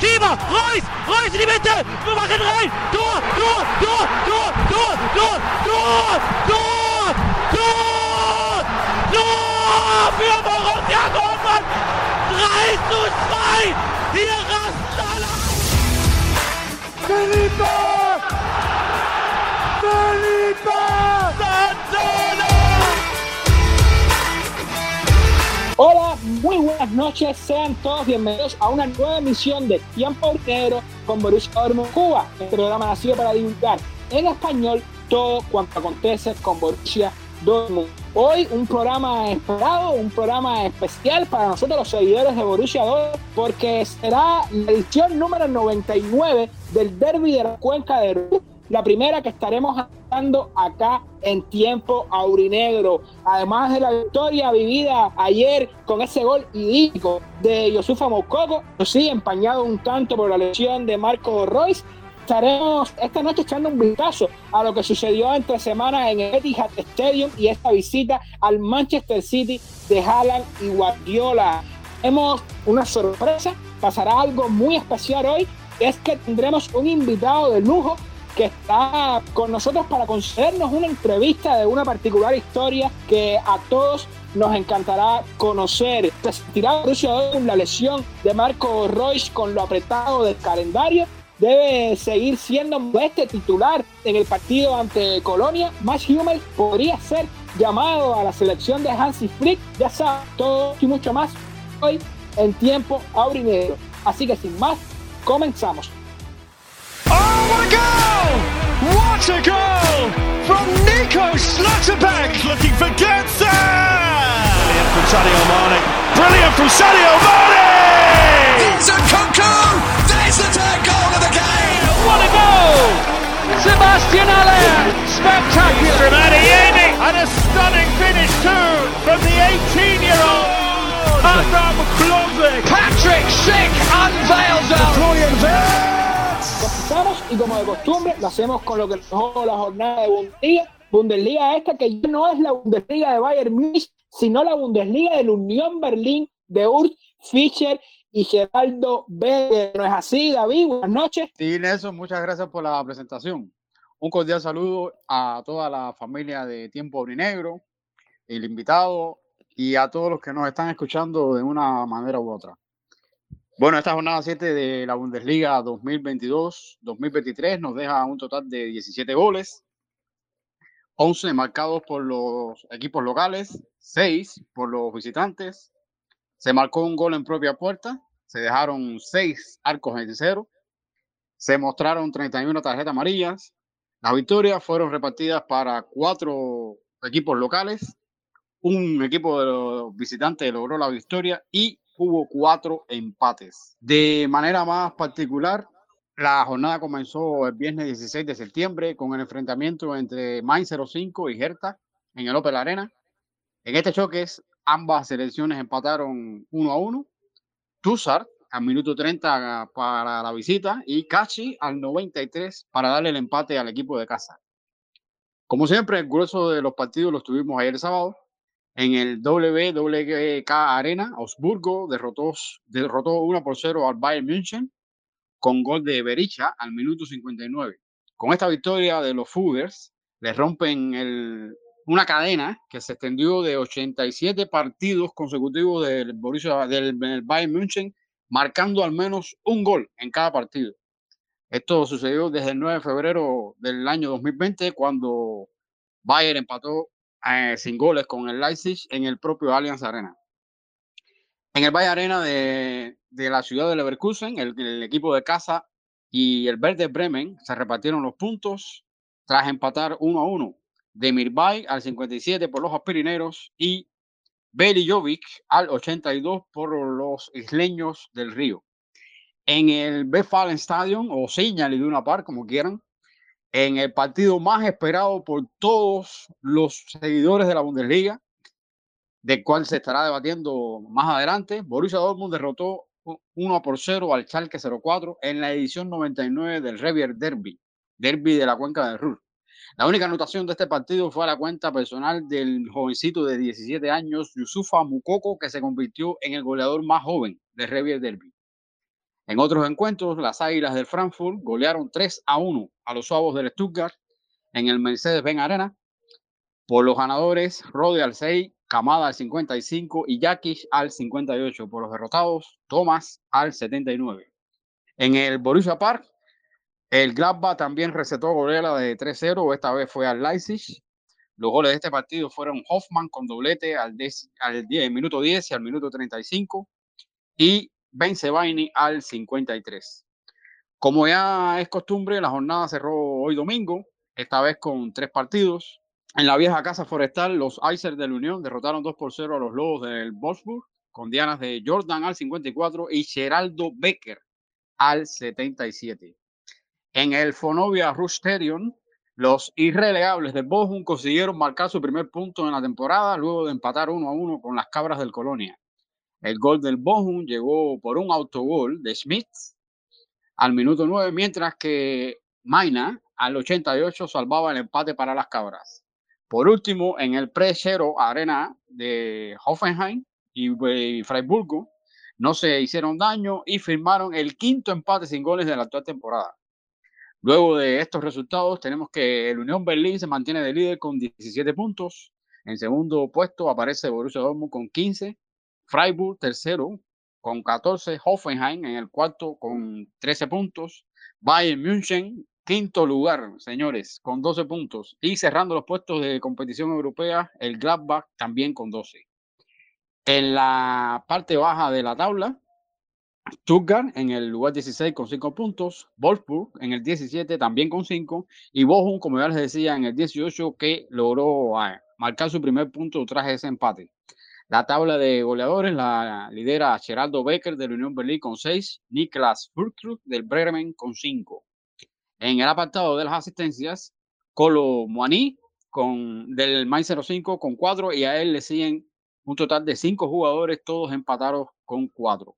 Schieber, Reus, Reus in die Mitte, wir machen rein, Tor, Tor, Tor, Tor, Tor, Tor, Tor, Tor, Tor, Tor für Borussia Dortmund, 3 zu 2, hier rasten alle Felipe! Felipe! Santana! Hola, muy buenas noches, sean todos bienvenidos a una nueva emisión de Tiempo Negro con Borussia Dortmund Cuba, el programa nacido para divulgar en español todo cuanto acontece con Borussia Dortmund. Hoy un programa esperado, un programa especial para nosotros los seguidores de Borussia Dortmund, porque será la edición número 99 del Derby de la Cuenca de Ruhr la primera que estaremos hablando acá en tiempo aurinegro. Además de la victoria vivida ayer con ese gol idílico de Yosufa Moukoko, sí, empañado un tanto por la lesión de Marco Royce. Estaremos esta noche echando un vistazo a lo que sucedió entre semanas en el Etihad Stadium y esta visita al Manchester City de Haaland y Guardiola. Tenemos una sorpresa, pasará algo muy especial hoy, es que tendremos un invitado de lujo que está con nosotros para concedernos una entrevista de una particular historia que a todos nos encantará conocer. Se sentirá la lesión de Marco Royce con lo apretado del calendario. Debe seguir siendo este titular en el partido ante Colonia. Max Hummel podría ser llamado a la selección de Hansi Flick. Ya saben, todo y mucho más hoy en tiempo aurinegro. Así que sin más, comenzamos. What a goal! What a goal from Nico Schlotterbeck! Looking for Götze! Brilliant from Sadio Mane. Brilliant from Sadio Mane! Vincent Kunku! There's the third goal of the game! What a goal! Sebastian Aller! Spectacular! From Adiemi! And a stunning finish too from the 18-year-old! Adam Klozek! Patrick Schick unveils a Florian Wirtz! Comenzamos y como de costumbre lo hacemos con lo que nos dejó la jornada de Bundesliga. Bundesliga esta que ya no es la Bundesliga de Bayern Múnich, sino la Bundesliga de la Unión Berlín de Urt Fischer y Geraldo B. ¿No es así, David? Buenas noches. Sí, Nelson, muchas gracias por la presentación. Un cordial saludo a toda la familia de Tiempo Aurinegro, el invitado y a todos los que nos están escuchando de una manera u otra. Bueno, esta jornada 7 de la Bundesliga 2022-2023 nos deja un total de 17 goles, 11 marcados por los equipos locales, 6 por los visitantes. Se marcó un gol en propia puerta, se dejaron 6 arcos en cero, se mostraron 31 tarjetas amarillas. Las victorias fueron repartidas para 4 equipos locales, un equipo de los visitantes logró la victoria y hubo cuatro empates. De manera más particular, la jornada comenzó el viernes 16 de septiembre con el enfrentamiento entre Mainz 05 y Hertha en el Opel Arena. En este choque, ambas selecciones empataron 1 a 1. Tussard al minuto 30 para la visita y Cachi al 93 para darle el empate al equipo de casa. Como siempre, el grueso de los partidos los tuvimos ayer sábado. En el WWK Arena, Augsburgo derrotó, derrotó 1 por 0 al Bayern München con gol de Berisha al minuto 59. Con esta victoria de los Fooders, le rompen el, una cadena que se extendió de 87 partidos consecutivos del, Borussia, del, del Bayern München, marcando al menos un gol en cada partido. Esto sucedió desde el 9 de febrero del año 2020, cuando Bayern empató eh, sin goles con el Leipzig en el propio Allianz Arena. En el Valle Arena de, de, la ciudad de Leverkusen, el, el, equipo de casa y el Verde Bremen se repartieron los puntos tras empatar 1 a 1. De Mirbay al 57 por los aspirineros y Beli Jovic al 82 por los isleños del Río. En el Westfalen Stadium o Señal de una par, como quieran, en el partido más esperado por todos los seguidores de la Bundesliga, del cual se estará debatiendo más adelante. Borussia Dortmund derrotó 1 por 0 al Schalke 04 en la edición 99 del Revier Derby, Derby de la Cuenca del Ruhr. La única anotación de este partido fue a la cuenta personal del jovencito de 17 años, Yusufa Mukoko, que se convirtió en el goleador más joven del Revier Derby. En otros encuentros, las Águilas del Frankfurt golearon 3 a 1 a los Suavos del Stuttgart en el Mercedes-Benz Arena. Por los ganadores, Rode al 6, Kamada al 55 y Jakic al 58. Por los derrotados, Thomas al 79. En el Borussia Park, el Gladbach también recetó goleada de 3-0. Esta vez fue al Leipzig. Los goles de este partido fueron Hoffman con doblete al, al minuto 10 y al minuto 35 y Ben Sebaini al 53. Como ya es costumbre, la jornada cerró hoy domingo, esta vez con tres partidos. En la vieja casa forestal, los Icers de la Unión derrotaron 2 por 0 a los Lobos del Wolfsburg, con dianas de Jordan al 54 y Geraldo Becker al 77. En el Fonovia Rush los irrelegables de Bochum consiguieron marcar su primer punto en la temporada luego de empatar 1 a 1 con las Cabras del Colonia. El gol del Bochum llegó por un autogol de Schmidt al minuto 9, mientras que Maina al 88 salvaba el empate para las cabras. Por último, en el pre-cero arena de Hoffenheim y Freiburgo, no se hicieron daño y firmaron el quinto empate sin goles de la actual temporada. Luego de estos resultados, tenemos que el Unión Berlín se mantiene de líder con 17 puntos. En segundo puesto aparece Borussia Dortmund con 15 Freiburg tercero con 14, Hoffenheim en el cuarto con 13 puntos, Bayern München quinto lugar, señores, con 12 puntos y cerrando los puestos de competición europea, el Gladbach también con 12. En la parte baja de la tabla, Stuttgart en el lugar 16 con 5 puntos, Wolfsburg en el 17 también con 5 y Bochum, como ya les decía, en el 18 que logró ah, marcar su primer punto tras ese empate. La tabla de goleadores la lidera Geraldo Becker del Unión Berlín con 6, Niklas Furtrud del Bremen con 5. En el apartado de las asistencias, Colo Moani con, del Mainz 05 con 4 y a él le siguen un total de 5 jugadores, todos empatados con 4.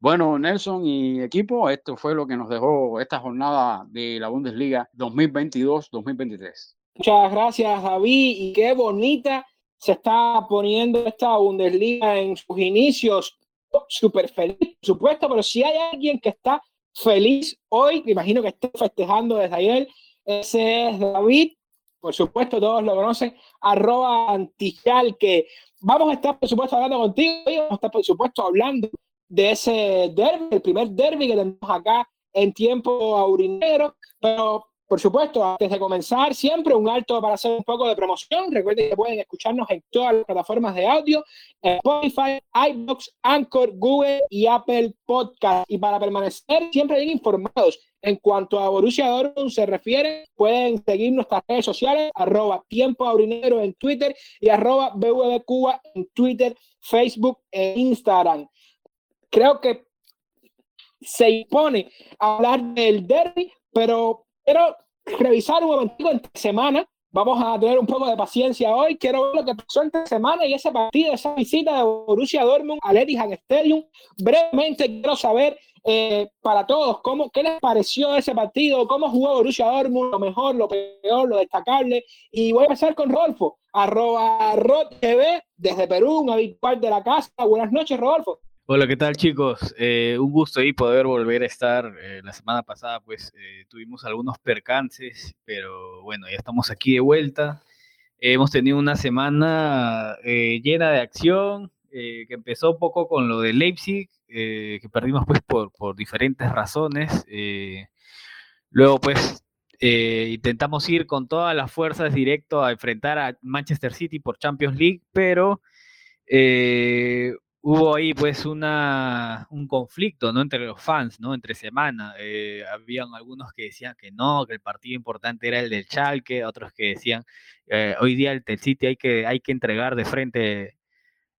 Bueno, Nelson y equipo, esto fue lo que nos dejó esta jornada de la Bundesliga 2022-2023. Muchas gracias, Javi, y qué bonita se está poniendo esta Bundesliga en sus inicios súper feliz, por supuesto, pero si hay alguien que está feliz hoy, me imagino que está festejando desde ayer, ese es David, por supuesto, todos lo conocen, arroba antijal, que vamos a estar, por supuesto, hablando contigo, y vamos a estar, por supuesto, hablando de ese derby, el primer derby que tenemos acá en tiempo aurinero, pero por supuesto, antes de comenzar, siempre un alto para hacer un poco de promoción. Recuerden que pueden escucharnos en todas las plataformas de audio, Spotify, iBox, Anchor, Google y Apple Podcast. Y para permanecer siempre bien informados en cuanto a Borussia Dortmund se refiere, pueden seguir nuestras redes sociales, arroba tiempo aurinero en Twitter y arroba BVB Cuba en Twitter, Facebook e Instagram. Creo que se impone hablar del derby, pero pero revisar un momentico entre semana. Vamos a tener un poco de paciencia hoy. Quiero ver lo que pasó entre semana y ese partido, esa visita de Borussia Dortmund al Etihad Stadium. Brevemente quiero saber eh, para todos cómo, qué les pareció ese partido, cómo jugó Borussia Dortmund, lo mejor, lo peor, lo destacable. Y voy a empezar con Rodolfo, arroba TV desde Perú, un habitual de la casa. Buenas noches, Rodolfo. Hola, ¿qué tal chicos? Eh, un gusto ahí poder volver a estar. Eh, la semana pasada pues eh, tuvimos algunos percances, pero bueno, ya estamos aquí de vuelta. hemos tenido una semana llena de acción, que empezó un poco con lo de Leipzig, que perdimos pues por, por diferentes razones. luego pues intentamos ir con todas las fuerzas directo a enfrentar a Manchester City por Champions League, pero hubo ahí pues una, un conflicto, ¿no? Entre los fans, ¿no? Entre semana. Eh, habían algunos que decían que no, que el partido importante era el del Chalke, otros que decían, eh, hoy día el, City hay que, hay que entregar de frente,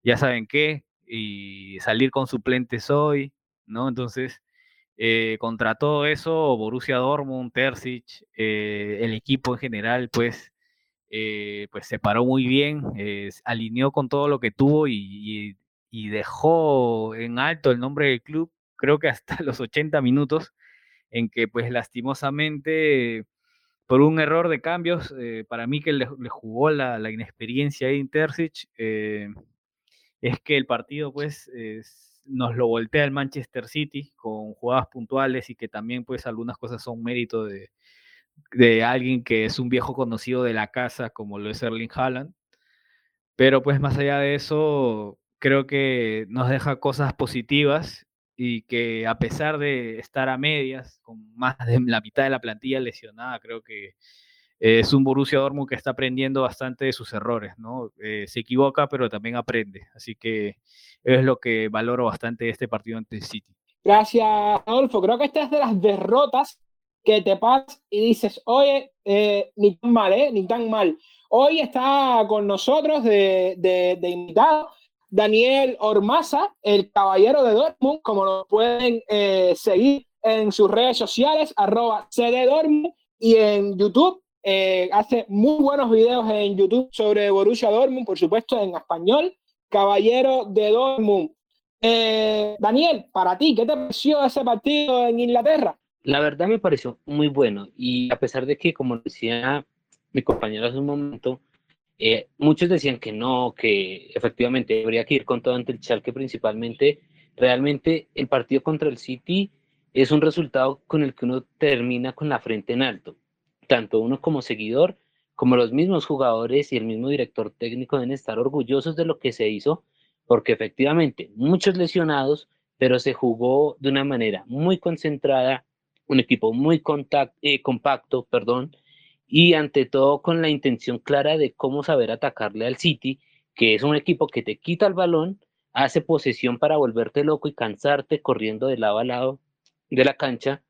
ya saben qué, y salir con suplentes hoy, ¿no? Entonces, eh, contra todo eso, Borussia Dortmund, Terzic, el equipo en general, pues, pues se paró muy bien, alineó con todo lo que tuvo y dejó en alto el nombre del club, creo que hasta los 80 minutos, en que pues lastimosamente por un error de cambios, eh, para mí que le, jugó la, inexperiencia de Intercic, eh, es que el partido pues nos lo voltea el Manchester City con jugadas puntuales y que también pues algunas cosas son mérito de, de alguien que es un viejo conocido de la casa como lo es Erling Haaland. Pero pues más allá de eso, creo que nos deja cosas positivas y que a pesar de estar a medias, con más de la mitad de la plantilla lesionada, creo que es un Borussia Dortmund que está aprendiendo bastante de sus errores, ¿no? Eh, se equivoca, pero también aprende. Así que es lo que valoro bastante de este partido ante el City. Gracias, Adolfo. Creo que esta es de las derrotas que te pasas y dices, oye, eh, ni tan mal, ¿eh? Ni tan mal. Hoy está con nosotros de, de, invitado Daniel Ormaza, el caballero de Dortmund, como lo pueden eh, seguir en sus redes sociales, arroba y en YouTube. Eh, hace muy buenos videos en YouTube sobre Borussia Dortmund, por supuesto en español. Caballero de Dortmund. Daniel, para ti, ¿qué te pareció ese partido en Inglaterra? La verdad me pareció muy bueno y a pesar de que, como decía mi compañero hace un momento, eh, muchos decían que no, que efectivamente habría que ir con todo ante el Schalke principalmente, realmente el partido contra el City es un resultado con el que uno termina con la frente en alto, tanto uno como seguidor, como los mismos jugadores y el mismo director técnico deben estar orgullosos de lo que se hizo, porque efectivamente muchos lesionados, pero se jugó de una manera muy concentrada, un equipo muy eh, compacto, perdón, y ante todo con la intención clara de cómo saber atacarle al City, que es un equipo que te quita el balón, hace posesión para volverte loco y cansarte corriendo de lado a lado de la cancha,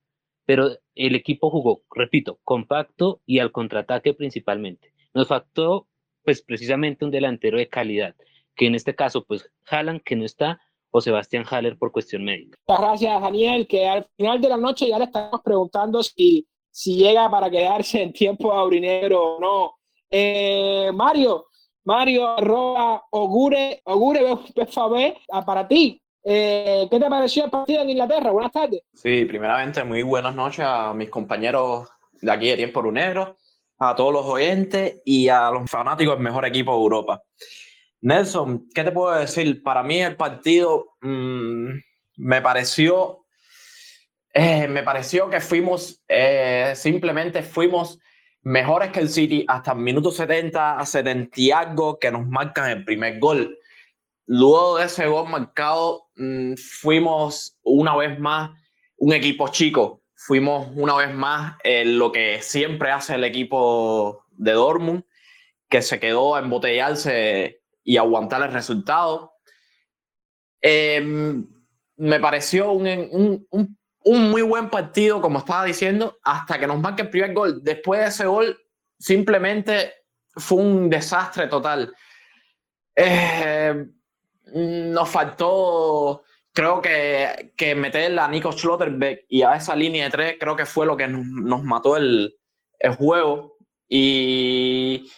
pero el equipo jugó, repito, compacto y al contraataque principalmente. Nos faltó pues precisamente un delantero de calidad, que en este caso pues Haaland que no está, o Sebastián Haller por cuestión médica. Muchas gracias, Daniel, que al final de la noche ya le estamos preguntando si, si llega para quedarse en tiempo aurinegro o no. Eh, Mario, Mario, arroba Ogure, Ogure BFB, ah, para ti. Eh, ¿Qué te pareció el partido en Inglaterra? Buenas tardes. Sí, primeramente, muy buenas noches a mis compañeros de aquí de Tiempo Brunegro, a todos los oyentes y a los fanáticos del mejor equipo de Europa. Nelson, ¿qué te puedo decir? Para mí el partido mm, me pareció, eh, me pareció que fuimos, eh, simplemente fuimos mejores que el City hasta el minuto 70 a 70 y algo que nos marcan el primer gol. Luego de ese gol marcado, mm, fuimos una vez más un equipo chico. Fuimos una vez más lo que siempre hace el equipo de Dortmund, que se quedó a embotellarse y aguantar el resultado. Em, me pareció un, un, un, muy buen partido, como estaba diciendo, hasta que nos marque el primer gol. Después de ese gol, simplemente fue un desastre total. Em, nos faltó, creo que, que meter a Nico Schlotterbeck y a esa línea de tres, creo que fue lo que nos, mató el, el juego. Y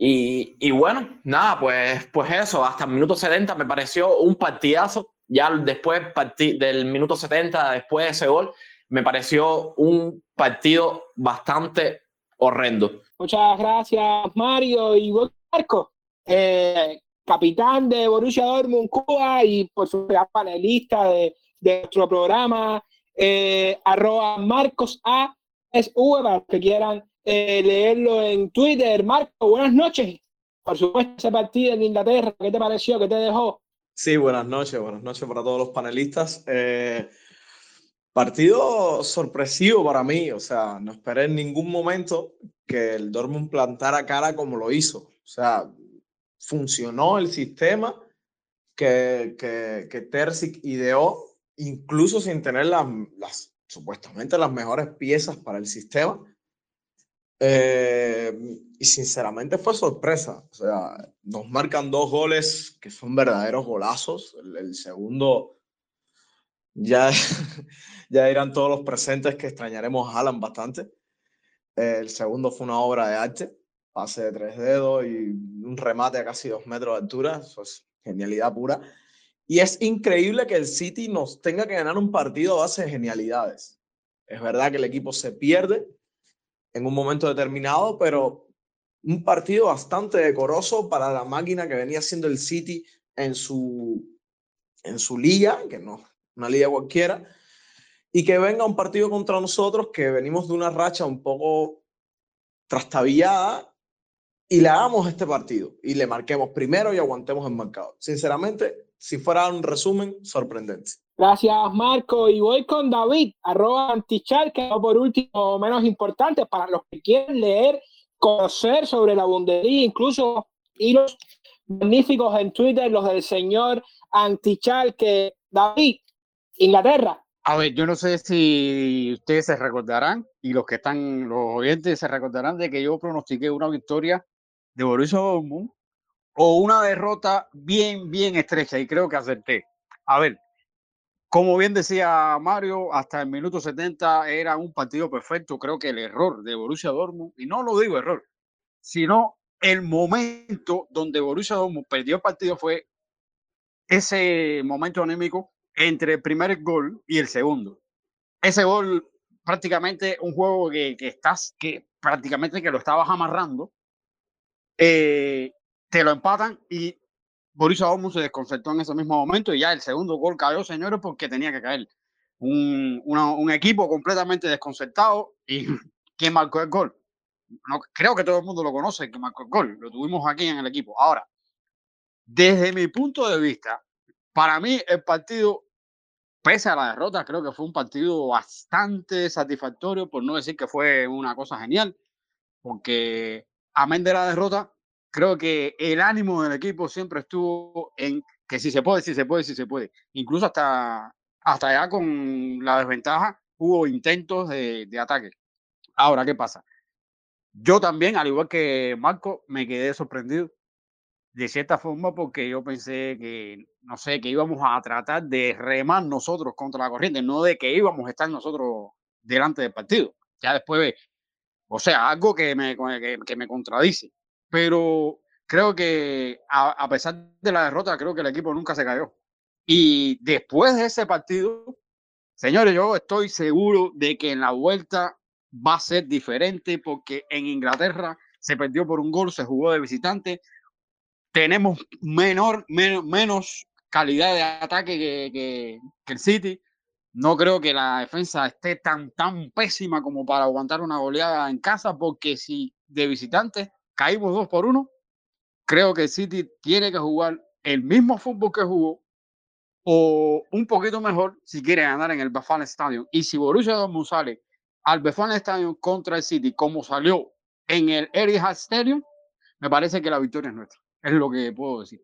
y, bueno, nada, pues, pues eso, hasta el minuto 70 me pareció un partidazo. Ya después del minuto 70, después de ese gol, me pareció un partido bastante horrendo. Muchas gracias, Mario y Marco, eh, capitán de Borussia Dortmund Cuba y por supuesto panelista de, de nuestro programa, eh, arroba Marcos A. Es para que quieran eh, leerlo en Twitter. Marco, buenas noches. Por supuesto, ese partido en Inglaterra, ¿qué te pareció? ¿Qué te dejó? Sí, buenas noches, buenas noches para todos los panelistas. Eh, partido sorpresivo para mí, o sea, no esperé en ningún momento que el Dortmund plantara cara como lo hizo. O sea, funcionó el sistema que, que, que Terzic ideó, incluso sin tener las, las, supuestamente las mejores piezas para el sistema. Eh, y sinceramente fue sorpresa. O sea, nos marcan dos goles que son verdaderos golazos. El, segundo, ya, ya dirán todos los presentes que extrañaremos a Alan bastante. el segundo fue una obra de arte, pase de tres dedos y un remate a casi dos metros de altura. Eso es genialidad pura. Y es increíble que el City nos tenga que ganar un partido a base de genialidades. Es verdad que el equipo se pierde, en un momento determinado, pero un partido bastante decoroso para la máquina que venía siendo el City en su, en su liga, que no una liga cualquiera, y que venga un partido contra nosotros que venimos de una racha un poco trastabillada y le hagamos este partido y le marquemos primero y aguantemos el marcador. Sinceramente, si fuera un resumen, sorprendente. Gracias, Marco. Y voy con David, arroba antichar, que por último, menos importante, para los que quieren leer, conocer sobre la Bundesliga, incluso hilos magníficos en Twitter, los del señor Antichal, que David, Inglaterra. A ver, yo no sé si ustedes se recordarán y los que están, los oyentes se recordarán de que yo pronostiqué una victoria de Borussia Dortmund o una derrota bien, bien estrecha y creo que acerté. A ver, como bien decía Mario, hasta el minuto 70 era un partido perfecto. Creo que el error de Borussia Dortmund, y no lo digo error, sino el momento donde Borussia Dortmund perdió el partido fue ese momento anémico entre el primer gol y el segundo. Ese gol, prácticamente un juego que, que estás, que prácticamente que lo estabas amarrando, eh, te lo empatan y Borussia Dortmund se desconcertó en ese mismo momento y ya el segundo gol cayó, señores, porque tenía que caer. Un, un equipo completamente desconcertado y ¿quién marcó el gol? No, creo que todo el mundo lo conoce, que marcó el gol. Lo tuvimos aquí en el equipo. Ahora, desde mi punto de vista, para mí el partido pese a la derrota, creo que fue un partido bastante satisfactorio, por no decir que fue una cosa genial, porque amén de la derrota, creo que el ánimo del equipo siempre estuvo en que si se puede, si se puede, si se puede. Incluso hasta, hasta allá con la desventaja hubo intentos de, de ataque. Ahora, ¿qué pasa? Yo también, al igual que Marco, me quedé sorprendido de cierta forma porque yo pensé que, no sé, que íbamos a tratar de remar nosotros contra la corriente, no de que íbamos a estar nosotros delante del partido. Ya después, o sea, algo que me, que, me contradice. Pero creo que a, a, pesar de la derrota, creo que el equipo nunca se cayó. Y después de ese partido, señores, yo estoy seguro de que en la vuelta va a ser diferente porque en Inglaterra se perdió por un gol, se jugó de visitante, tenemos menor, menos, menos calidad de ataque que, que, que, el City. No creo que la defensa esté tan, tan pésima como para aguantar una goleada en casa, porque si de visitante caímos dos por uno, creo que el City tiene que jugar el mismo fútbol que jugó o un poquito mejor si quiere ganar en el Bafana Stadium. Y si Borussia Dortmund sale al Bafana Stadium contra el City como salió en el Etihad Stadium, me parece que la victoria es nuestra. Es lo que puedo decir.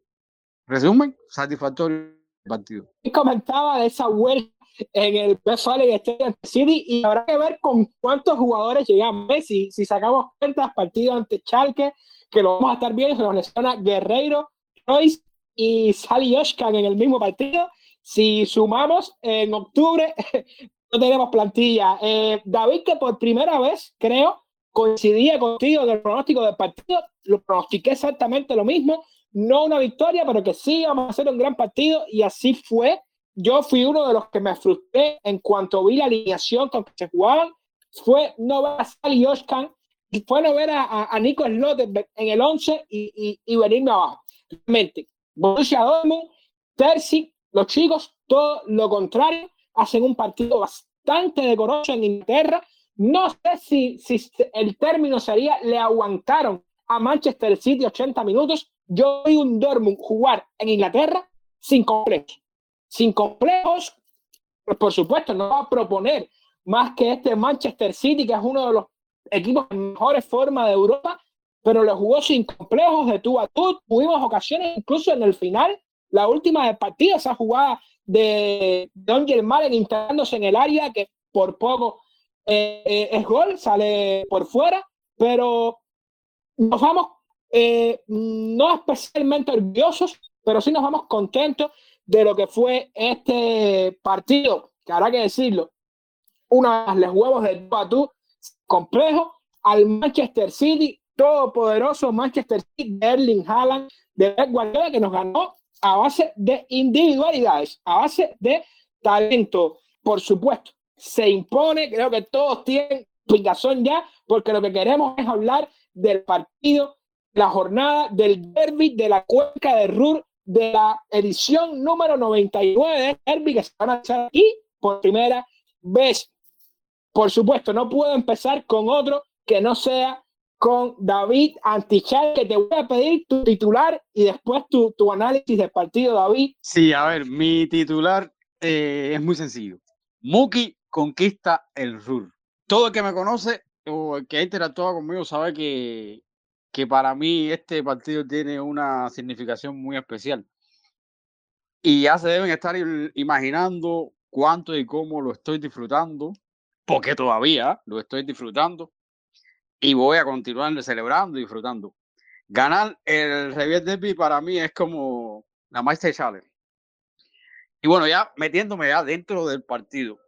Resumen, satisfactorio partido. Y comentaba de esa vuelta en el PSV Stadium City y habrá que ver con cuántos jugadores llegamos. Si, si sacamos cuentas, partido ante Chalke, que lo vamos a estar viendo, se nos lesiona Guerreiro, Royce y Sally Oshkan en el mismo partido. Si sumamos en octubre, no tenemos plantilla. Eh, David, que por primera vez, creo, coincidía contigo del pronóstico del partido, lo pronostiqué exactamente lo mismo, no una victoria, pero que sí vamos a hacer un gran partido y así fue. Yo fui uno de los que me frustré en cuanto vi la alineación con que se jugaban, fue no ver a Sally Oshkan, fue no ver a, a, Nico Slotterberg en el 11 y, y, y, venirme abajo. Realmente, Borussia Dortmund, Terzi, los chicos, todo lo contrario, hacen un partido bastante decoroso en Inglaterra, no sé si, si el término sería le aguantaron a Manchester City 80 minutos. Yo vi un Dortmund jugar en Inglaterra sin complejos. Sin complejos, por supuesto, no va a proponer más que este Manchester City, que es uno de los equipos en mejores formas de Europa, pero lo jugó sin complejos de tú a tú. Tuvimos ocasiones, incluso en el final, la última de partido, esa jugada de Don Germán instalándose en el área que por poco eh, es gol, sale por fuera, pero nos vamos eh, no especialmente orgullosos, pero sí nos vamos contentos de lo que fue este partido, que habrá que decirlo, una de los huevos de tú complejo, al Manchester City, todopoderoso Manchester City de Erling Haaland, de Guardiola, que nos ganó a base de individualidades, a base de talento, por supuesto. Se impone, creo que todos tienen explicación ya, porque lo que queremos es hablar del partido, la jornada, del derby de la cuenca de Ruhr de la edición número 99 de Derby que se van a hacer aquí por primera vez. Por supuesto, no puedo empezar con otro que no sea con David Antichal, que te voy a pedir tu titular y después tu, tu análisis del partido, David. Sí, a ver, mi titular eh, es muy sencillo. Muki conquista el Ruhr. Todo el que me conoce o el que ha interactuado conmigo sabe que, que para mí este partido tiene una significación muy especial. Y ya se deben estar imaginando cuánto y cómo lo estoy disfrutando, porque todavía lo estoy disfrutando y voy a continuar celebrando y disfrutando. Ganar el Revier Derby para mí es como la Master Challenge. Y bueno, ya metiéndome ya dentro del partido.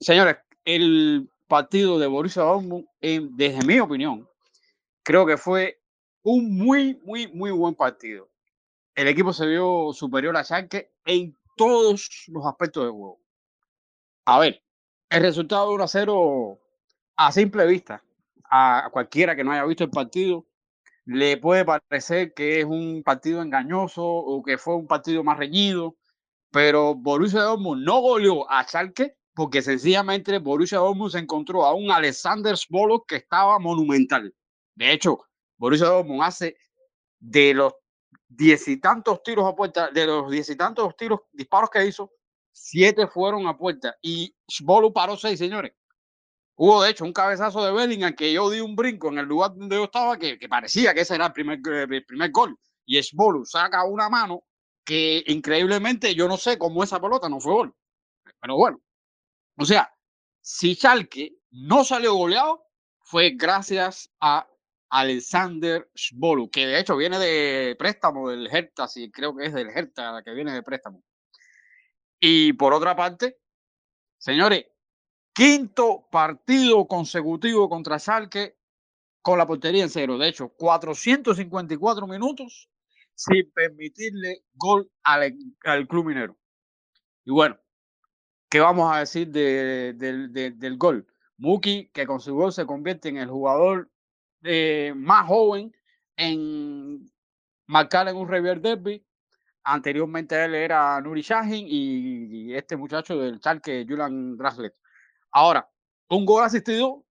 Señores, el partido de Borussia Dortmund, desde mi opinión, creo que fue un muy, muy, muy buen partido. El equipo se vio superior a Schalke en todos los aspectos del juego. A ver, el resultado de 1 a 0 a simple vista, a cualquiera que no haya visto el partido, le puede parecer que es un partido engañoso o que fue un partido más reñido, pero Borussia Dortmund no goleó a Schalke porque sencillamente Borussia Dortmund se encontró a un Alexander Sbolok que estaba monumental. De hecho, Borussia Dortmund hace de los diez y tantos tiros a puerta, de los diez y tantos tiros, disparos que hizo, siete fueron a puerta y Sbolok paró seis, señores. Hubo, de hecho, un cabezazo de Bellingham que yo di un brinco en el lugar donde yo estaba que, que parecía que ese era el primer, el primer gol. Y Sboluk saca una mano que increíblemente yo no sé cómo esa pelota no fue gol. Pero bueno, o sea, si Schalke no salió goleado, fue gracias a Alexander Sbolu, que de hecho viene de préstamo del Hertha, sí, creo que es del Hertha que viene de préstamo. Y por otra parte, señores, quinto partido consecutivo contra Schalke con la portería en cero. De hecho, 454 minutos sin permitirle gol al, al club minero. Y bueno, ¿qué vamos a decir de, del gol? Muki, que con su gol se convierte en el jugador eh, más joven en marcar en un River Derby. Anteriormente él era Nuri Shahin y, este muchacho del Charque, Julian Graslet. Ahora, un gol asistido,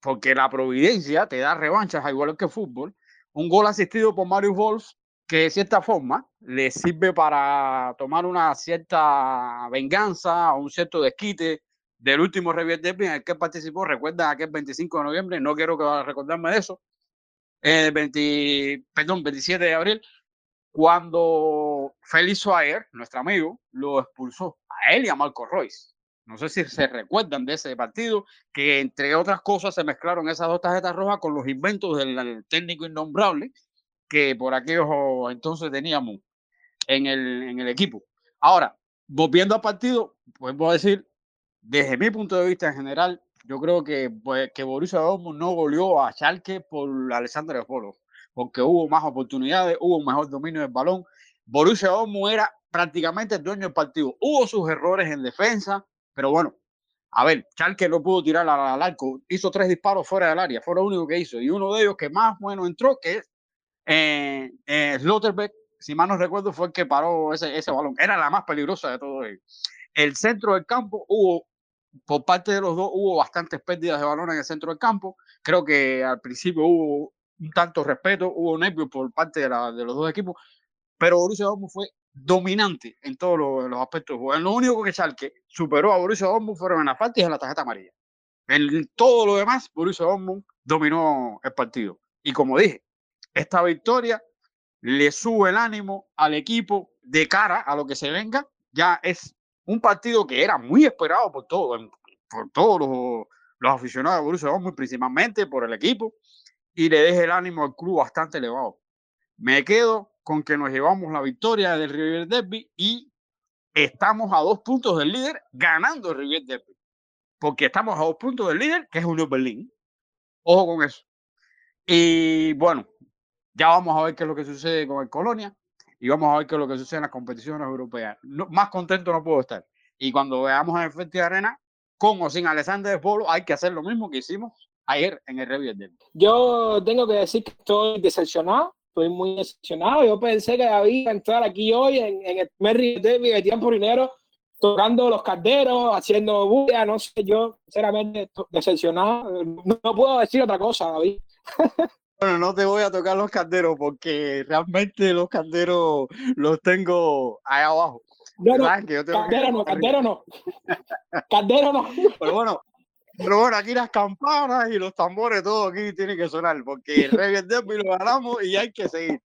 porque la providencia te da revanchas, igual que fútbol. Un gol asistido por Mario Wolf, que de cierta forma le sirve para tomar una cierta venganza un cierto desquite del último Revier Derby en el que participó. Recuerda aquel 25 de noviembre, no quiero que recordarme de eso. El 20, perdón, 27 de abril, cuando Félix Suárez, nuestro amigo, lo expulsó a él y a Marco Royce. No sé si se recuerdan de ese partido, que entre otras cosas se mezclaron esas dos tarjetas rojas con los inventos del técnico innombrable que por aquellos entonces teníamos en el, en el equipo. Ahora, volviendo al partido, a decir, desde mi punto de vista en general, yo creo que, pues, que Borussia Dortmund no goleó a Schalke por Alexander Polo, porque hubo más oportunidades, hubo un mejor dominio del balón. Borussia Dortmund era prácticamente el dueño del partido. Hubo sus errores en defensa, pero bueno, a ver, Schalke no pudo tirar al, arco, hizo tres disparos fuera del área, fue lo único que hizo. Y uno de ellos que más bueno entró, que es eh, eh, Slotterbeck, si mal no recuerdo, fue el que paró ese, ese balón. Era la más peligrosa de todo ello. El centro del campo hubo, por parte de los dos, hubo bastantes pérdidas de balón en el centro del campo. Creo que al principio hubo un tanto respeto, hubo nervios por parte de, la, de los dos equipos, pero Borussia Dortmund fue dominante en todos los, los aspectos. Lo único que Schalke superó a Borussia Dortmund fueron en las faltas y en la tarjeta amarilla. En todo lo demás, Borussia Dortmund dominó el partido. Y como dije, esta victoria le sube el ánimo al equipo de cara a lo que se venga. Ya es un partido que era muy esperado por, todo, por todos los, los aficionados de Borussia Dortmund, principalmente por el equipo, y le deja el ánimo al club bastante elevado. Me quedo con que nos llevamos la victoria del River Derby y estamos a dos puntos del líder ganando el River Derby. Porque estamos a dos puntos del líder, que es Unión Berlín. Ojo con eso. Y bueno, ya vamos a ver qué es lo que sucede con el Colonia y vamos a ver qué es lo que sucede en las competiciones europeas. más contento no puedo estar. Y cuando veamos en el Festi Arena, con o sin Alexander Polo, hay que hacer lo mismo que hicimos ayer en el Review Yo tengo que decir que estoy decepcionado estoy muy decepcionado. Yo pensé que David iba a entrar aquí hoy en, en el primer derby de tiempo dinero, tocando los calderos, haciendo bulla, no sé, yo sinceramente decepcionado. No, no puedo decir otra cosa, David. Bueno, no te voy a tocar los calderos porque realmente los calderos los tengo ahí abajo. No, no, ¿Sabes que yo tengo que- caldero no, caldero no. Caldero no. Pero bueno, pero bueno, aquí las campanas y los tambores, todo aquí tiene que sonar porque el Rey del Derby lo ganamos y hay que seguir.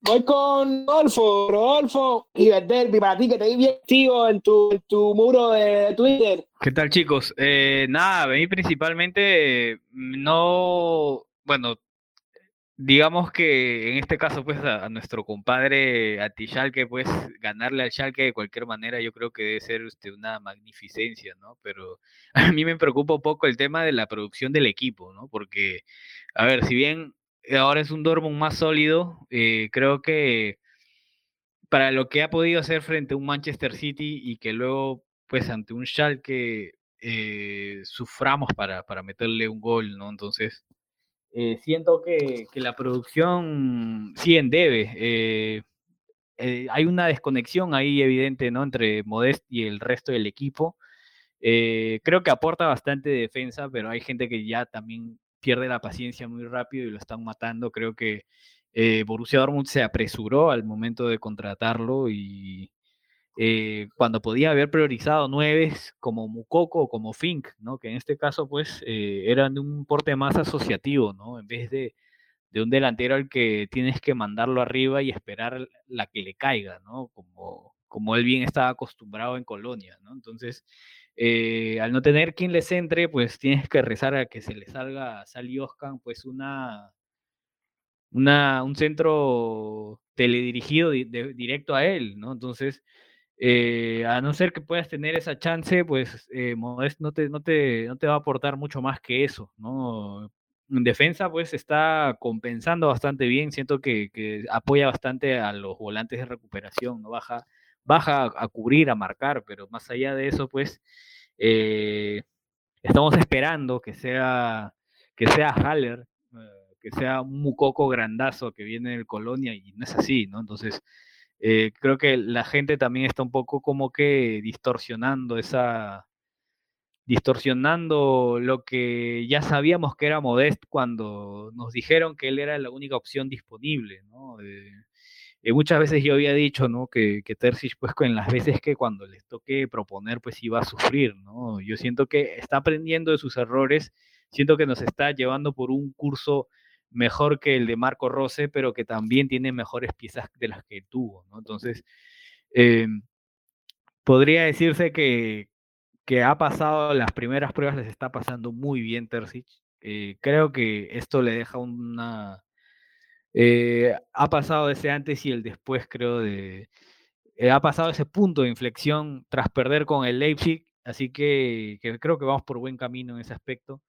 Voy con Rodolfo, Rodolfo y el derby para ti que te vi bien activo en tu, en tu muro de Twitter. ¿Qué tal, chicos? Eh, nada, a mí principalmente eh, no, bueno, digamos que en este caso, pues a, a nuestro compadre Anti-Schalke, pues ganarle al Schalke de cualquier manera, yo creo que debe ser este, una magnificencia, ¿no? Pero a mí me preocupa un poco el tema de la producción del equipo, ¿no? Porque, a ver, si bien ahora es un Dortmund más sólido, eh, creo que para lo que ha podido hacer frente a un Manchester City y que luego, pues ante un Schalke, eh, suframos para, para meterle un gol, ¿no? Entonces, eh, siento que, que la producción sí en debe. eh, eh, hay una desconexión ahí evidente, ¿no? Entre Modest y el resto del equipo. Creo que aporta bastante defensa, pero hay gente que ya también pierde la paciencia muy rápido y lo están matando. Creo que Borussia Dortmund se apresuró al momento de contratarlo y eh, cuando podía haber priorizado nueves como Mukoko o como Fink, ¿no? Que en este caso, pues, eh, eran de un porte más asociativo, ¿no? En vez de, de un delantero al que tienes que mandarlo arriba y esperar la que le caiga, ¿no? Como, como él bien estaba acostumbrado en Colonia, ¿no? Entonces, eh, al no tener quien le centre, pues tienes que rezar a que se le salga a Sally pues una, una, un centro teledirigido di- directo a él, ¿no? Entonces, eh, a no ser que puedas tener esa chance, pues eh, Modest no te, va a aportar mucho más que eso, ¿no? En defensa, pues está compensando bastante bien, siento que, apoya bastante a los volantes de recuperación, ¿no? Baja, a, cubrir, a marcar, pero más allá de eso, pues eh, estamos esperando que sea, que sea Haller, que sea un mucoco grandazo que viene del Colonia y no es así, ¿no? Entonces, eh, creo que la gente también está un poco como que distorsionando esa, distorsionando lo que ya sabíamos que era Modest cuando nos dijeron que él era la única opción disponible, ¿no? Eh, eh, muchas veces yo había dicho, ¿no? Que, que Terzic, pues, en las veces que cuando les toque proponer, pues iba a sufrir, ¿no? Yo siento que está aprendiendo de sus errores, siento que nos está llevando por un curso mejor que el de Marco Rose, pero que también tiene mejores piezas de las que tuvo, ¿no? Entonces, eh, podría decirse que, que ha pasado las primeras pruebas, les está pasando muy bien Terzic. Eh, creo que esto le deja una... eh, ha pasado ese antes y el después, creo, de... eh, ha pasado ese punto de inflexión tras perder con el Leipzig, así que creo que vamos por buen camino en ese aspecto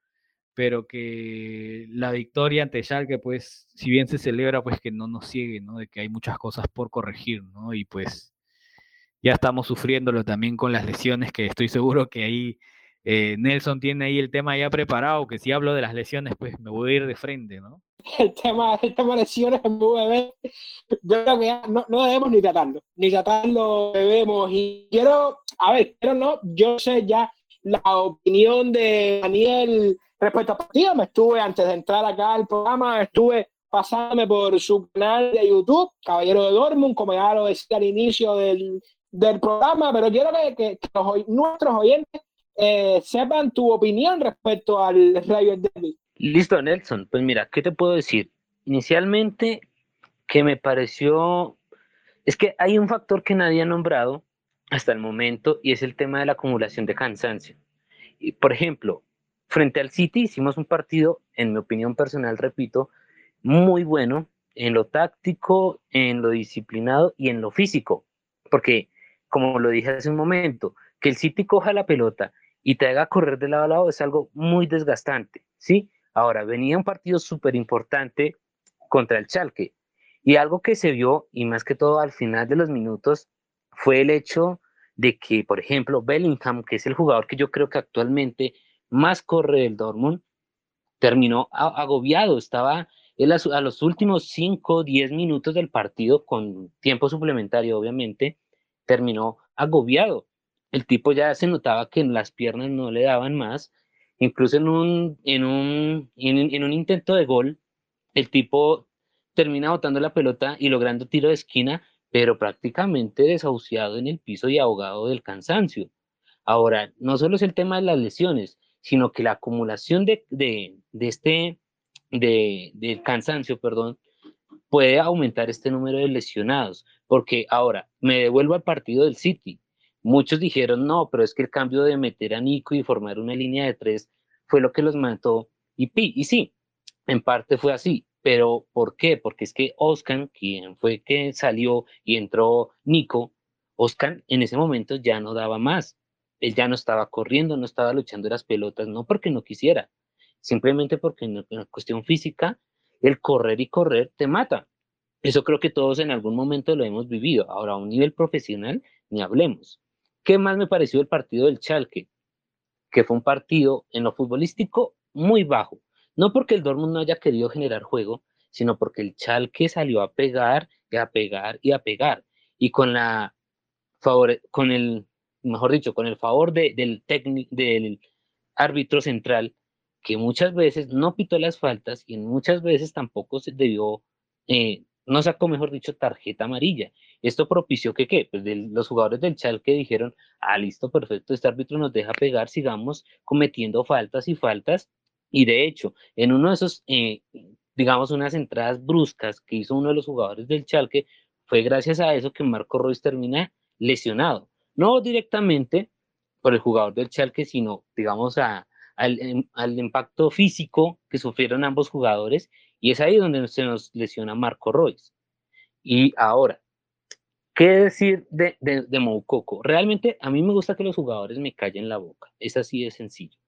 pero que la victoria ante Schalke, pues, si bien se celebra, pues que no nos ciegue, ¿no? De que hay muchas cosas por corregir, ¿no? Y pues ya estamos sufriéndolo también con las lesiones, que estoy seguro que ahí eh, Nelson tiene ahí el tema ya preparado, que si hablo de las lesiones, pues me voy a ir de frente, ¿no? El tema, el tema de lesiones en bebé, yo creo que ya no, no debemos ni tratarlo, ni tratarlo debemos. Y quiero, a ver, pero no, yo sé ya la opinión de Daniel respecto al partido. Me estuve, antes de entrar acá al programa, estuve pasándome por su canal de YouTube, Caballero de Dortmund, como ya lo decía al inicio del, del programa, pero quiero que, que- que los nuestros oyentes eh, sepan tu opinión respecto al Rayo Derby. Listo, Nelson. Pues mira, ¿qué te puedo decir? Inicialmente, que me pareció, es que hay un factor que nadie ha nombrado hasta el momento y es el tema de la acumulación de cansancio. Y, por ejemplo, frente al City hicimos un partido, en mi opinión personal, repito, muy bueno en lo táctico, en lo disciplinado y en lo físico. Porque, como lo dije hace un momento, que el City coja la pelota y te haga correr de lado a lado es algo muy desgastante, ¿sí? Ahora, venía un partido súper importante contra el Schalke y algo que se vio, y más que todo al final de los minutos, fue el hecho de que, por ejemplo, Bellingham, que es el jugador que yo creo que actualmente más corre del Dortmund, terminó agobiado, estaba Él a, los últimos 5 10 minutos del partido, con tiempo suplementario obviamente, terminó agobiado. El tipo ya se notaba que en las piernas no le daban más. Incluso en un, en, un- en un intento de gol, el tipo termina botando la pelota y logrando tiro de esquina, pero prácticamente desahuciado en el piso y ahogado del cansancio. Ahora, no solo es el tema de las lesiones, sino que la acumulación de, de, de este, de, del cansancio, perdón, puede aumentar este número de lesionados. Porque ahora, me devuelvo al partido del City. Muchos dijeron, no, pero es que el cambio de meter a Nico y formar una línea de tres fue lo que los mató. Y, y sí, en parte fue así. Pero ¿por qué? Porque es que Oscar, quien fue que salió y entró Nico, Oscar en ese momento ya no daba más. Él ya no estaba corriendo, no estaba luchando las pelotas, no porque no quisiera, simplemente porque en, cuestión física, el correr y correr te mata. Eso creo que todos en algún momento lo hemos vivido. Ahora, a un nivel profesional, ni hablemos. ¿Qué más me pareció el partido del Chalque? Que fue un partido en lo futbolístico muy bajo. No porque el Dortmund no haya querido generar juego, sino porque el Chalque salió a pegar y a pegar y a pegar. Y con la favore- con el, mejor dicho, con el favor de- del del árbitro central, que muchas veces no pitó las faltas y muchas veces tampoco se debió, eh, no sacó, mejor dicho, tarjeta amarilla. Esto propició que, ¿qué? Pues los jugadores del Chalque dijeron, ah, listo, perfecto, este árbitro nos deja pegar, sigamos cometiendo faltas y faltas. Y de hecho, en uno de esos, eh, digamos, unas entradas bruscas que hizo uno de los jugadores del Chalque, fue gracias a eso que Marco Royce termina lesionado. No directamente por el jugador del Chalque, sino, digamos, al, em- al impacto físico que sufrieron ambos jugadores, y es ahí donde se nos lesiona Marco Royce. Y ahora, ¿qué decir de, de, de Moukoko? Realmente a mí me gusta que los jugadores me callen la boca, es así de sencillo.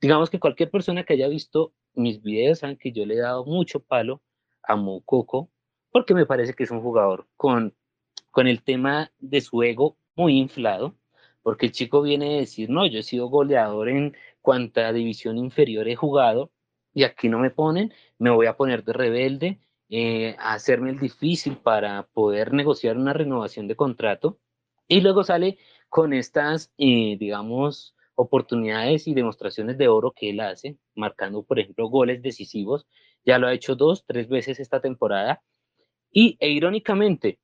Digamos que cualquier persona que haya visto mis videos saben que yo le he dado mucho palo a Moukoko, porque me parece que es un jugador con, con el tema de su ego muy inflado, porque el chico viene a decir, no, yo he sido goleador en cuanta división inferior he jugado y aquí no me ponen, me voy a poner de rebelde, eh, a hacerme el difícil para poder negociar una renovación de contrato y luego sale con estas, eh, digamos, oportunidades y demostraciones de oro que él hace, marcando, por ejemplo, goles decisivos, ya lo ha hecho dos, tres veces esta temporada. Y, e irónicamente,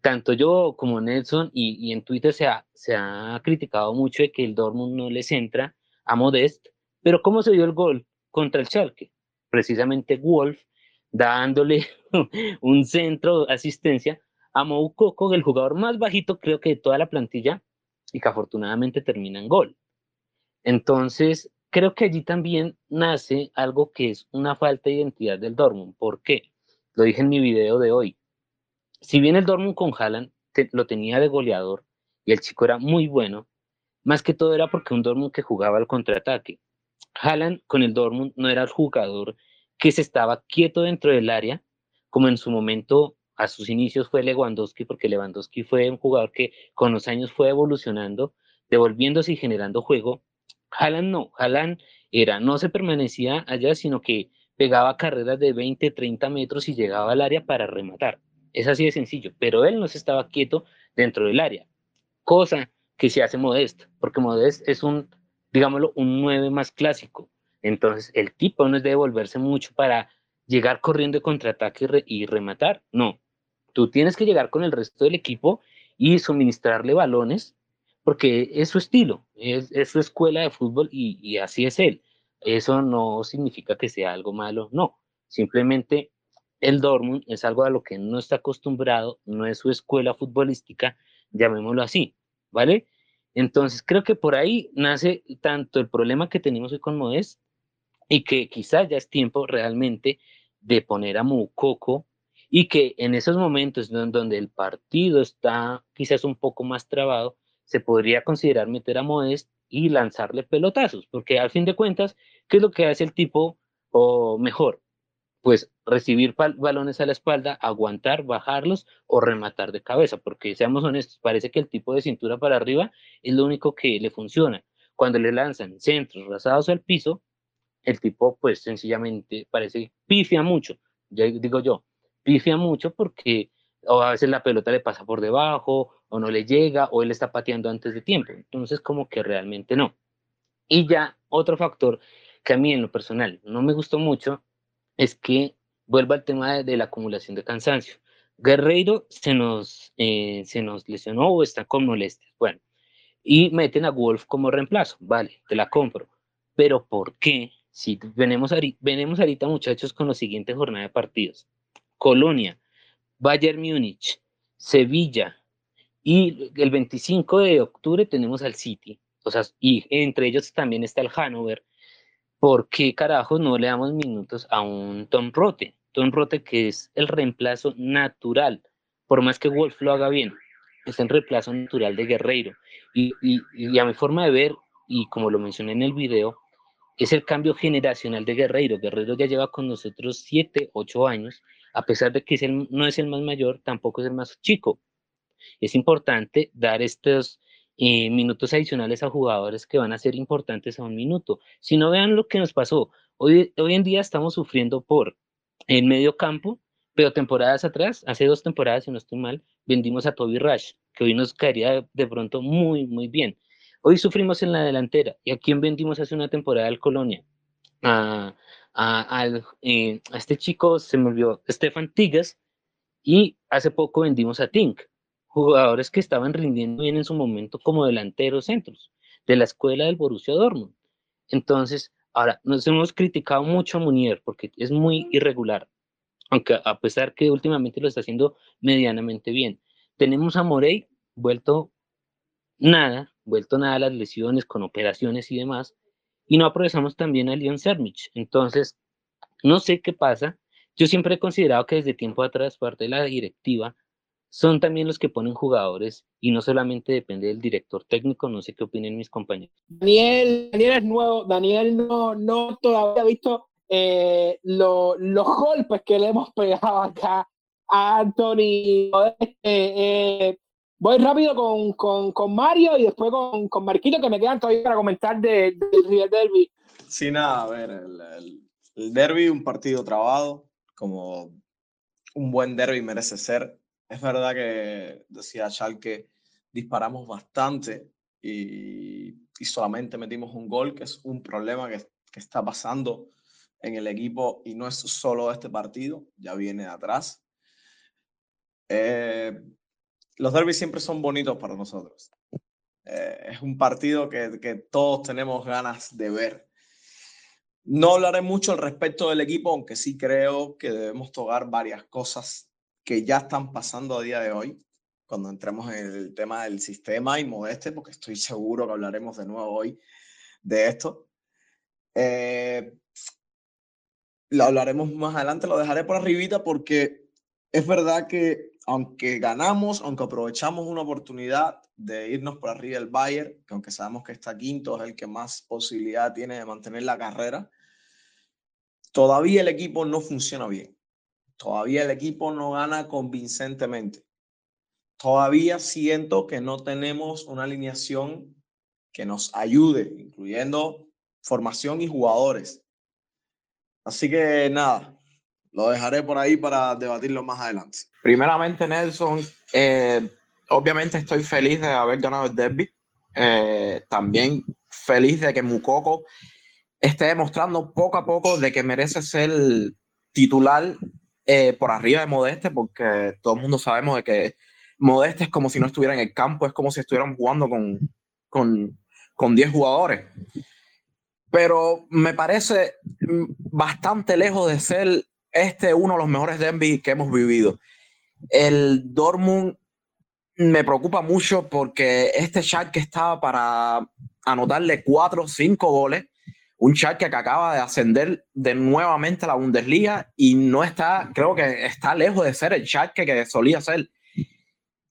tanto yo como Nelson y, en Twitter se ha, se ha criticado mucho de que el Dortmund no les entra a Modest, pero ¿cómo se dio el gol contra el Schalke? Precisamente Wolf dándole un centro asistencia a Moukoko, el jugador más bajito creo que de toda la plantilla y que afortunadamente termina en gol. Entonces, creo que allí también nace algo que es una falta de identidad del Dortmund. ¿Por qué? Lo dije en mi video de hoy si bien el Dortmund con Haaland lo tenía de goleador y el chico era muy bueno, más que todo era porque un Dortmund que jugaba al contraataque. Haaland con el Dortmund no era el jugador que se estaba quieto dentro del área, como en su momento a sus inicios fue Lewandowski, porque Lewandowski fue un jugador que con los años fue evolucionando, devolviéndose y generando juego. Haaland no, Haaland era, no se permanecía allá, sino que pegaba carreras de 20, 30 metros y llegaba al área para rematar. Es así de sencillo, pero él no se estaba quieto dentro del área, cosa que se hace Modest, porque Modest es un, digámoslo, un 9 más clásico. Entonces, el tipo no es de devolverse mucho para llegar corriendo de contraataque y, re- y rematar. No, tú tienes que llegar con el resto del equipo y suministrarle balones, porque es su estilo, es, su escuela de fútbol y así es él. Eso no significa que sea algo malo, no. Simplemente el Dortmund es algo a lo que no está acostumbrado, no es su escuela futbolística, llamémoslo así, ¿vale? Entonces creo que por ahí nace tanto el problema que tenemos hoy con Modest y que quizás ya es tiempo realmente de poner a Moukoko y que en esos momentos don- donde el partido está quizás un poco más trabado, se podría considerar meter a Modest y lanzarle pelotazos, porque al fin de cuentas, ¿qué es lo que hace el tipo o mejor? Pues recibir balones a la espalda, aguantar, bajarlos o rematar de cabeza, porque seamos honestos, parece que el tipo de cintura para arriba es lo único que le funciona. Cuando le lanzan centros rasados al piso, el tipo pues sencillamente parece pifia mucho, ya digo yo, pifia mucho porque o a veces la pelota le pasa por debajo o no le llega o él está pateando antes de tiempo, entonces como que realmente no. Y ya otro factor que a mí en lo personal no me gustó mucho es que vuelvo al tema de, la acumulación de cansancio. Guerreiro se nos, eh, se nos lesionó o está con molestias. Bueno, y meten a Wolf como reemplazo. Vale, te la compro. Pero ¿por qué? Si venimos, ahorita, venimos ahorita, muchachos, con la siguiente jornada de partidos. Colonia, Bayern Múnich, Sevilla, y el 25 de octubre tenemos al City. O sea, y entre ellos también está el Hannover. ¿Por qué carajos no le damos minutos a un Tom Rote? Tom Rote que es el reemplazo natural, por más que Wolf lo haga bien, es el reemplazo natural de Guerreiro. Y, y, a mi forma de ver, y como lo mencioné en el video, es el cambio generacional de Guerreiro. Guerreiro ya lleva con nosotros 7, 8 años, a pesar de que no es el más mayor, tampoco es el más chico. Es importante dar estos eh, minutos adicionales a jugadores que van a ser importantes a un minuto. Si no vean lo que nos pasó, hoy, hoy en día estamos sufriendo por el medio campo, pero temporadas atrás, hace dos temporadas, si no estoy mal, vendimos a Toby Rush, que hoy nos caería de pronto muy, muy bien. Hoy sufrimos en la delantera. ¿Y a quién vendimos hace una temporada al Colonia? A, eh, este chico, se me olvidó, Stefan Tigas, y hace poco vendimos a Tink, jugadores que estaban rindiendo bien en su momento como delanteros centros de la escuela del Borussia Dortmund. Entonces, ahora, nos hemos criticado mucho a Munier porque es muy irregular, aunque a pesar que últimamente lo está haciendo medianamente bien. Tenemos a Morey vuelto nada, vuelto nada a las lesiones con operaciones y demás, y no aprovechamos también a Leon Sermich. Entonces, no sé qué pasa. Yo siempre he considerado que desde tiempo atrás parte de la directiva son también los que ponen jugadores y no solamente depende del director técnico, no sé qué opinen mis compañeros. Daniel, Daniel es nuevo, Daniel no, no todavía ha visto eh, los golpes que le hemos pegado acá a Anthony. Eh, voy rápido con, Mario y después con, con Marquito, que me quedan todavía para comentar del de, Derby. Sí, nada, a ver, el, el Derby, un partido trabado, como un buen derby merece ser es verdad que, decía Schalke, disparamos bastante y, solamente metimos un gol, que es un problema que, está pasando en el equipo y no es solo este partido, ya viene de atrás. Eh, los derbis siempre son bonitos para nosotros. Eh, es un partido que, que, todos tenemos ganas de ver. No hablaré mucho al respecto del equipo, aunque sí creo que debemos tocar varias cosas que ya están pasando a día de hoy, cuando entremos en el tema del sistema y Modeste, porque estoy seguro que hablaremos de nuevo hoy de esto. Eh, lo hablaremos más adelante, lo dejaré por arribita porque es verdad que aunque ganamos, aunque aprovechamos una oportunidad de irnos por arriba del Bayern, que aunque sabemos que está quinto, es el que más posibilidad tiene de mantener la carrera, todavía el equipo no funciona bien. Todavía el equipo no gana convincentemente. Todavía siento que no tenemos una alineación que nos ayude, incluyendo formación y jugadores. Así que nada, lo dejaré por ahí para debatirlo más adelante. Primeramente, Nelson, eh, obviamente estoy feliz de haber ganado el derby. Eh, también feliz de que Mukoko esté demostrando poco a poco de que merece ser titular eh, por arriba de Modeste, porque todo el mundo sabemos de que Modeste es como si no estuviera en el campo, es como si estuviéramos jugando con, con, con 10 jugadores. Pero me parece bastante lejos de ser este uno de los mejores derby que hemos vivido. El Dortmund me preocupa mucho porque este que estaba para anotarle 4 o 5 goles un Schalke que acaba de ascender de nuevamente a la Bundesliga y no está, creo que está lejos de ser el Schalke que solía ser.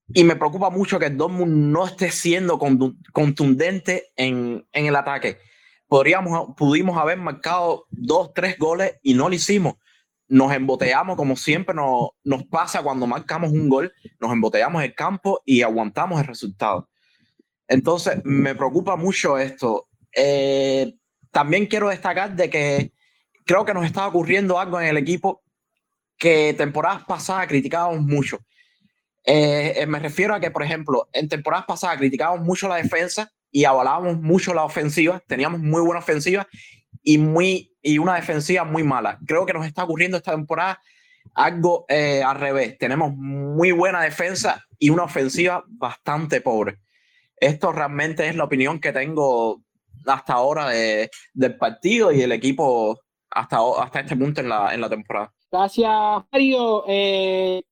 Y me preocupa mucho que el Dortmund no esté siendo contundente en, en el ataque. Podríamos, pudimos haber marcado dos, tres goles y no lo hicimos. Nos emboteamos como siempre nos, nos pasa cuando marcamos un gol, nos emboteamos el campo y aguantamos el resultado. Entonces, me preocupa mucho esto. Eh, también quiero destacar de que creo que nos está ocurriendo algo en el equipo que temporadas pasadas criticábamos mucho. Eh, eh, me refiero a que, por ejemplo, en temporadas pasadas criticábamos mucho la defensa y avalábamos mucho la ofensiva, teníamos muy buena ofensiva y, muy, y una defensiva muy mala. Creo que nos está ocurriendo esta temporada algo eh, al revés. Tenemos muy buena defensa y una ofensiva bastante pobre. Esto realmente es la opinión que tengo hasta ahora de, del partido y el equipo hasta, hasta este punto en la, en la temporada. Gracias, Mario. Eh,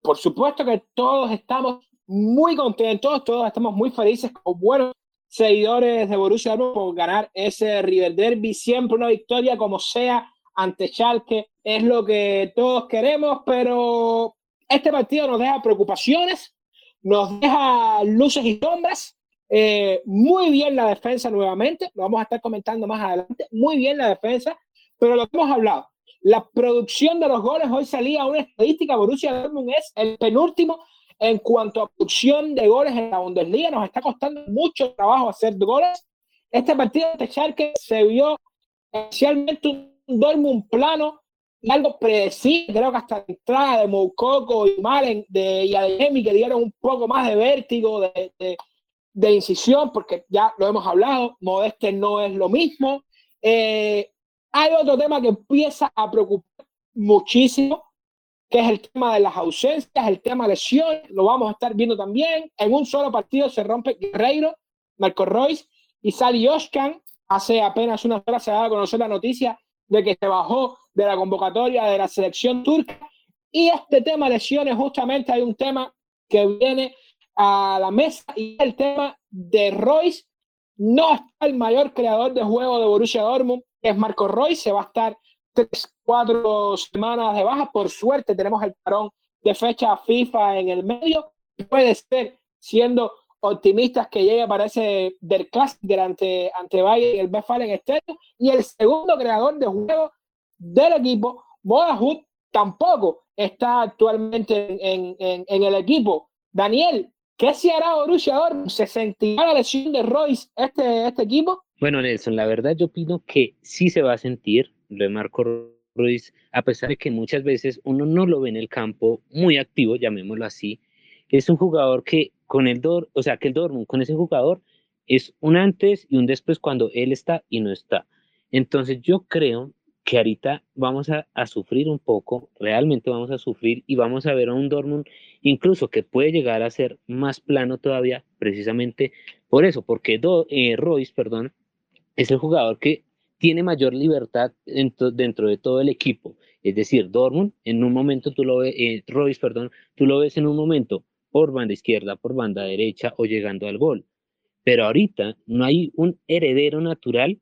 por supuesto que todos estamos muy contentos, todos estamos muy felices como buenos seguidores de Borussia Dortmund por ganar ese River Derby. Siempre una victoria como sea ante Schalke es lo que todos queremos, pero este partido nos deja preocupaciones, nos deja luces y sombras. Eh, muy bien la defensa nuevamente, lo vamos a estar comentando más adelante. Muy bien la defensa, pero lo que hemos hablado, la producción de los goles, hoy salía una estadística, Borussia Dortmund es el penúltimo en cuanto a producción de goles en la Bundesliga, nos está costando mucho trabajo hacer goles. Este partido de Schalke se vio especialmente un Dortmund plano y algo predecible, creo que hasta la entrada de Moukoko y Malen de, y Ademi que dieron un poco más de vértigo, de, de, de, incisión, porque ya lo hemos hablado, Modeste no es lo mismo. Eh, hay otro tema que empieza a preocupar muchísimo, que es el tema de las ausencias, el tema lesiones, lo vamos a estar viendo también. En un solo partido se rompe Guerreiro, Marco Royce y Sally Oskan. Hace apenas unas horas se daba a conocer la noticia de que se bajó de la convocatoria de la selección turca. Y este tema lesiones, justamente hay un tema que viene a la mesa y el tema de Royce. No está el mayor creador de juego de Borussia Dortmund, es Marco Roy, se va a estar tres, cuatro semanas de baja. Por suerte tenemos el parón de fecha FIFA en el medio. Puede ser, siendo optimistas, que llegue para ese del Clásico ante, ante Bayern y el en externo. Y el segundo creador de juego del equipo, Moda tampoco está actualmente en, en, en, el equipo. Daniel, ¿qué se hará Borussia Dortmund? ¿Se sentirá la lesión de Royce este, este equipo? Bueno, Nelson, la verdad yo opino que sí se va a sentir lo de Marco Ruiz, a pesar de que muchas veces uno no lo ve en el campo muy activo, llamémoslo así. Es un jugador que con el Dor, o sea, que el Dortmund con ese jugador es un antes y un después cuando él está y no está. Entonces yo creo que ahorita vamos a, sufrir un poco, realmente vamos a sufrir y vamos a ver a un Dortmund incluso que puede llegar a ser más plano todavía, precisamente por eso, porque Do, eh, Royce, perdón, es el jugador que tiene mayor libertad dentro, dentro de todo el equipo. Es decir, Dortmund, en un momento tú lo ves, eh, Royce, perdón, tú lo ves en un momento por banda izquierda, por banda derecha o llegando al gol. Pero ahorita no hay un heredero natural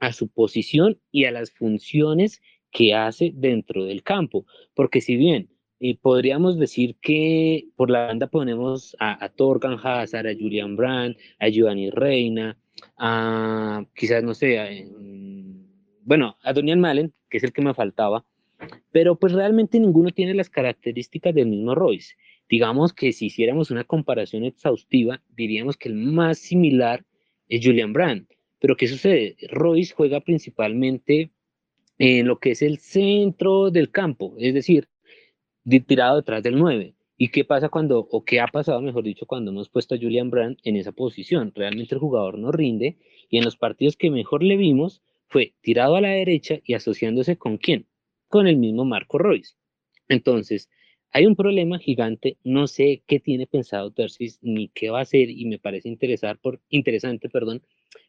a su posición y a las funciones que hace dentro del campo. Porque si bien eh, podríamos decir que por la banda ponemos a, a Torgan Hazard, a Julian Brand, a Giovanni Reina, a quizás, no sé, bueno, a Donian Malen, que es el que me faltaba, pero pues realmente ninguno tiene las características del mismo Royce. Digamos que si hiciéramos una comparación exhaustiva, diríamos que el más similar es Julian Brand. Pero ¿qué sucede? Royce juega principalmente en lo que es el centro del campo, es decir, tirado detrás del 9. ¿Y qué pasa cuando, o qué ha pasado, mejor dicho, cuando hemos puesto a Julian Brandt en esa posición? Realmente el jugador no rinde y en los partidos que mejor le vimos fue tirado a la derecha y asociándose con quién? Con el mismo Marco Royce. Entonces, hay un problema gigante, no sé qué tiene pensado Tercis ni qué va a hacer y me parece interesar por, interesante perdón,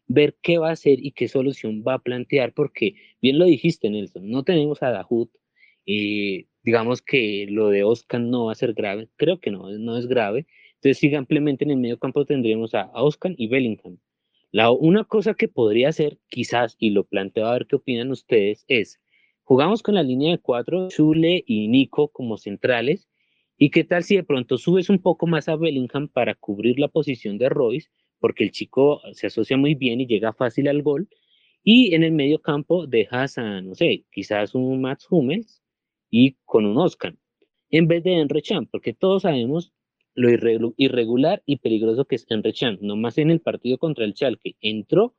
ver qué va a hacer y qué solución va a plantear porque bien lo dijiste Nelson, no tenemos a Dahut, eh, digamos que lo de Oscar no va a ser grave, creo que no, no es grave. Entonces, simplemente en el medio campo tendríamos a, Oscar y Bellingham. La, una cosa que podría ser, quizás, y lo planteo a ver qué opinan ustedes, es, jugamos con la línea de cuatro, Zule y Nico como centrales, y qué tal si de pronto subes un poco más a Bellingham para cubrir la posición de Royce, porque el chico se asocia muy bien y llega fácil al gol, y en el medio campo dejas a, no sé, quizás un Max Hummels, y con un Oscar, en vez de Enre Chan, porque todos sabemos lo irregular y peligroso que es Enre Chan. Nomás en el partido contra el Chalke entró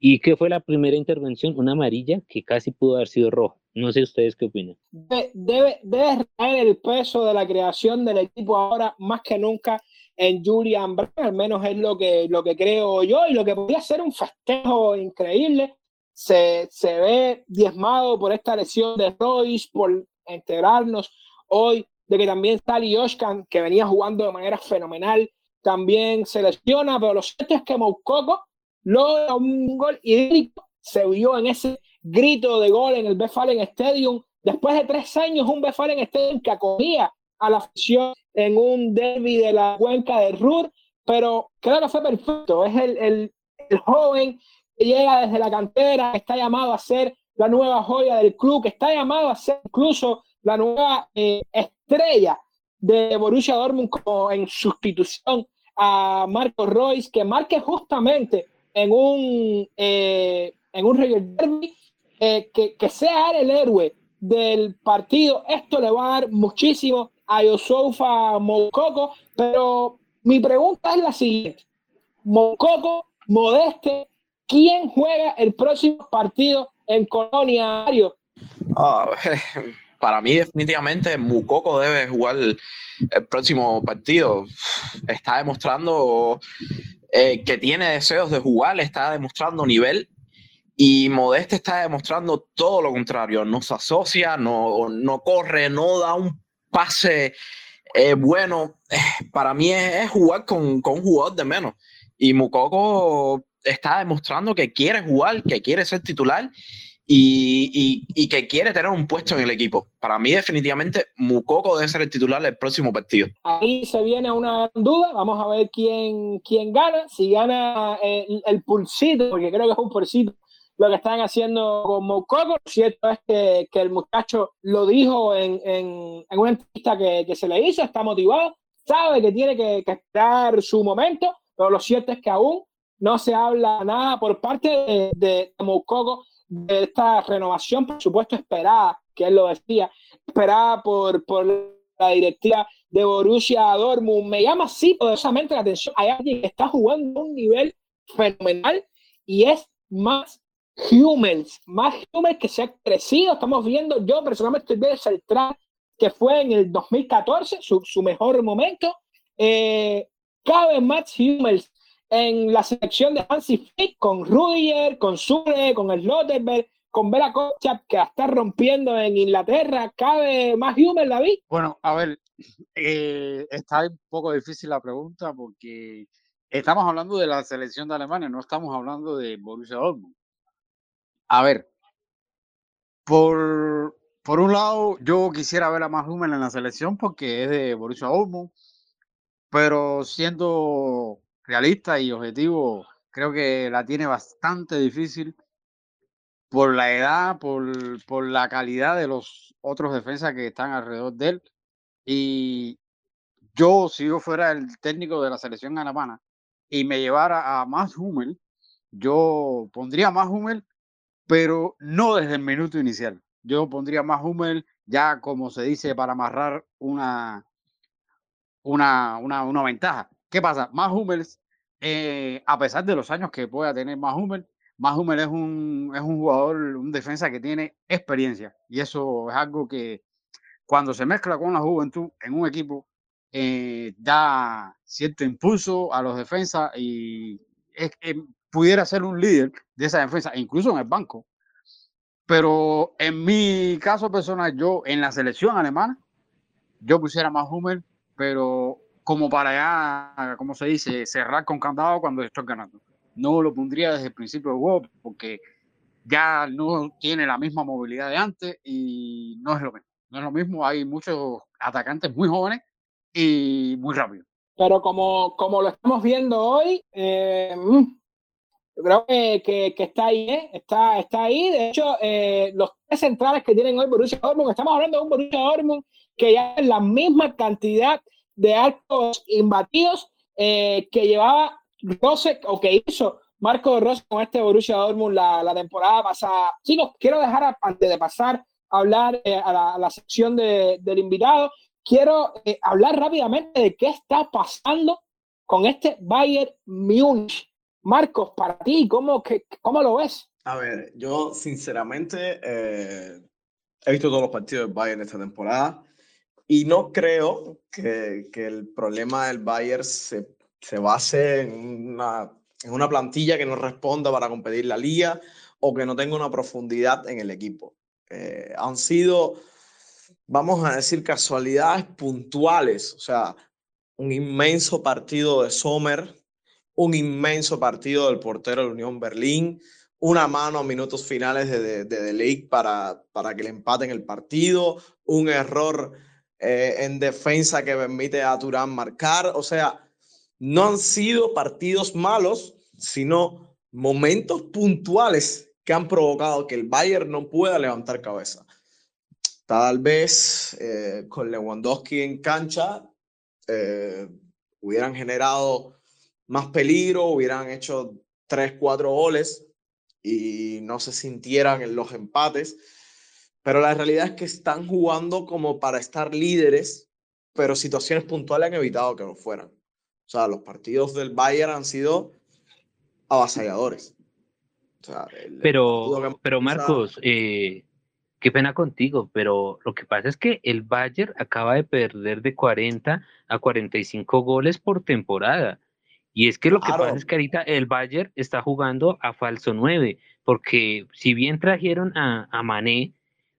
¿Y qué fue la primera intervención? Una amarilla que casi pudo haber sido roja. No sé ustedes qué opinan. Debe, debe, debe recaer el peso de la creación del equipo ahora más que nunca en Julian Brown, al menos es lo que, lo que creo yo, y lo que podría ser un festejo increíble, se, se ve diezmado por esta lesión de Royce, por enterarnos hoy de que también Sally Oshkan, que venía jugando de manera fenomenal, también se lesiona, pero lo cierto es que Moukoko logra un gol idílico, se vio en ese grito de gol en el Befalen Stadium, después de tres años un Befalen Stadium que acogía a la afición en un derby de la cuenca de Ruhr, pero creo que fue perfecto. Es el, el, el, joven que llega desde la cantera, que está llamado a ser la nueva joya del club, que está llamado a ser incluso la nueva eh, estrella de Borussia Dortmund como en sustitución a Marco Royce, que marque justamente en un, eh, en un Derby, eh, que, que sea el héroe del partido. Esto le va a dar muchísimo a Yosofa Mococo, pero mi pregunta es la siguiente. Mococo, Modeste, ¿quién juega el próximo partido en Colonia, ah, para mí, definitivamente, Mucoco debe jugar el, próximo partido. Está demostrando eh, que tiene deseos de jugar, está demostrando nivel. Y Modeste está demostrando todo lo contrario. No se asocia, no, no corre, no da un pase eh, bueno, eh, para mí es, jugar con, con, un jugador de menos. Y Mukoko está demostrando que quiere jugar, que quiere ser titular y, y, y, que quiere tener un puesto en el equipo. Para mí, definitivamente, Mukoko debe ser el titular del próximo partido. Ahí se viene una duda. Vamos a ver quién, quién gana. Si gana el, el pulsito, porque creo que es un pulsito lo que están haciendo con Moukoko. Cierto es que, que, el muchacho lo dijo en, en, en una entrevista que, que, se le hizo, está motivado, sabe que tiene que, que, esperar su momento, pero lo cierto es que aún no se habla nada por parte de, de, Moukoko de esta renovación, por supuesto, esperada, que él lo decía, esperada por, por la directiva de Borussia Dortmund. Me llama así poderosamente la atención. Hay alguien que está jugando a un nivel fenomenal y es más Humans, más Humans que se ha crecido. Estamos viendo, yo personalmente estoy viendo el track que fue en el 2014, su, su mejor momento. Eh, cabe más Humans en la selección de Hansi Flick con Rudiger, con Sure, con Slotterberg, con Bela Kochap que está rompiendo en Inglaterra. ¿Cabe más Humans, David? Bueno, a ver, eh, está un poco difícil la pregunta porque estamos hablando de la selección de Alemania, no estamos hablando de Borussia Dortmund. A ver, por, por un lado, yo quisiera ver a más Hummel en la selección porque es de Borussia Dortmund, pero siendo realista y objetivo, creo que la tiene bastante difícil por la edad, por, por la calidad de los otros defensas que están alrededor de él. Y yo, si yo fuera el técnico de la selección alemana y me llevara a más Hummel, yo pondría más Hummel pero no desde el minuto inicial. Yo pondría más Hummel ya, como se dice, para amarrar una, una, una, una ventaja. ¿Qué pasa? Más Hummel, eh, a pesar de los años que pueda tener más Hummel, más Hummel es un, es un jugador, un defensa que tiene experiencia. Y eso es algo que cuando se mezcla con la juventud en un equipo, eh, da cierto impulso a los defensas y es, pudiera ser un líder de esa defensa, incluso en el banco. Pero en mi caso personal, yo en la selección alemana, yo pusiera más Hummel, pero como para ya, como se dice, cerrar con candado cuando estoy ganando. No lo pondría desde el principio del juego porque ya no tiene la misma movilidad de antes y no es lo mismo. No es lo mismo, hay muchos atacantes muy jóvenes y muy rápidos. Pero como, como lo estamos viendo hoy, eh, mm, creo que, que, que, está ahí, ¿eh? está, está ahí. De hecho, eh, los tres centrales que tienen hoy Borussia Dortmund, estamos hablando de un Borussia Dortmund que ya es la misma cantidad de arcos imbatidos eh, que llevaba Rose o que hizo Marco Rose con este Borussia Dortmund la, la temporada pasada. Chicos, quiero dejar antes de pasar a hablar eh, a, la, a, la, sección de, del invitado, quiero eh, hablar rápidamente de qué está pasando con este Bayern Múnich Marcos, para ti, ¿cómo, que, cómo lo ves? A ver, yo sinceramente eh, he visto todos los partidos del Bayern esta temporada y no creo que, que el problema del Bayern se, se base en una, en una plantilla que no responda para competir la liga o que no tenga una profundidad en el equipo. Eh, han sido, vamos a decir, casualidades puntuales, o sea, un inmenso partido de Sommer, un inmenso partido del portero de Unión Berlín, una mano a minutos finales de, de, de, para, para que le empaten el partido, un error eh, en defensa que permite a Turán marcar. O sea, no han sido partidos malos, sino momentos puntuales que han provocado que el Bayern no pueda levantar cabeza. Tal vez eh, con Lewandowski en cancha eh, hubieran generado más peligro, hubieran hecho tres, cuatro goles y no se sintieran en los empates. Pero la realidad es que están jugando como para estar líderes, pero situaciones puntuales han evitado que lo fueran. O sea, los partidos del Bayern han sido avasalladores. pero, pero Marcos, eh, qué pena contigo, pero lo que pasa es que el Bayern acaba de perder de 40 a 45 goles por temporada. Y es que lo que pasa es que ahorita el Bayern está jugando a falso 9, porque si bien trajeron a, a Mané,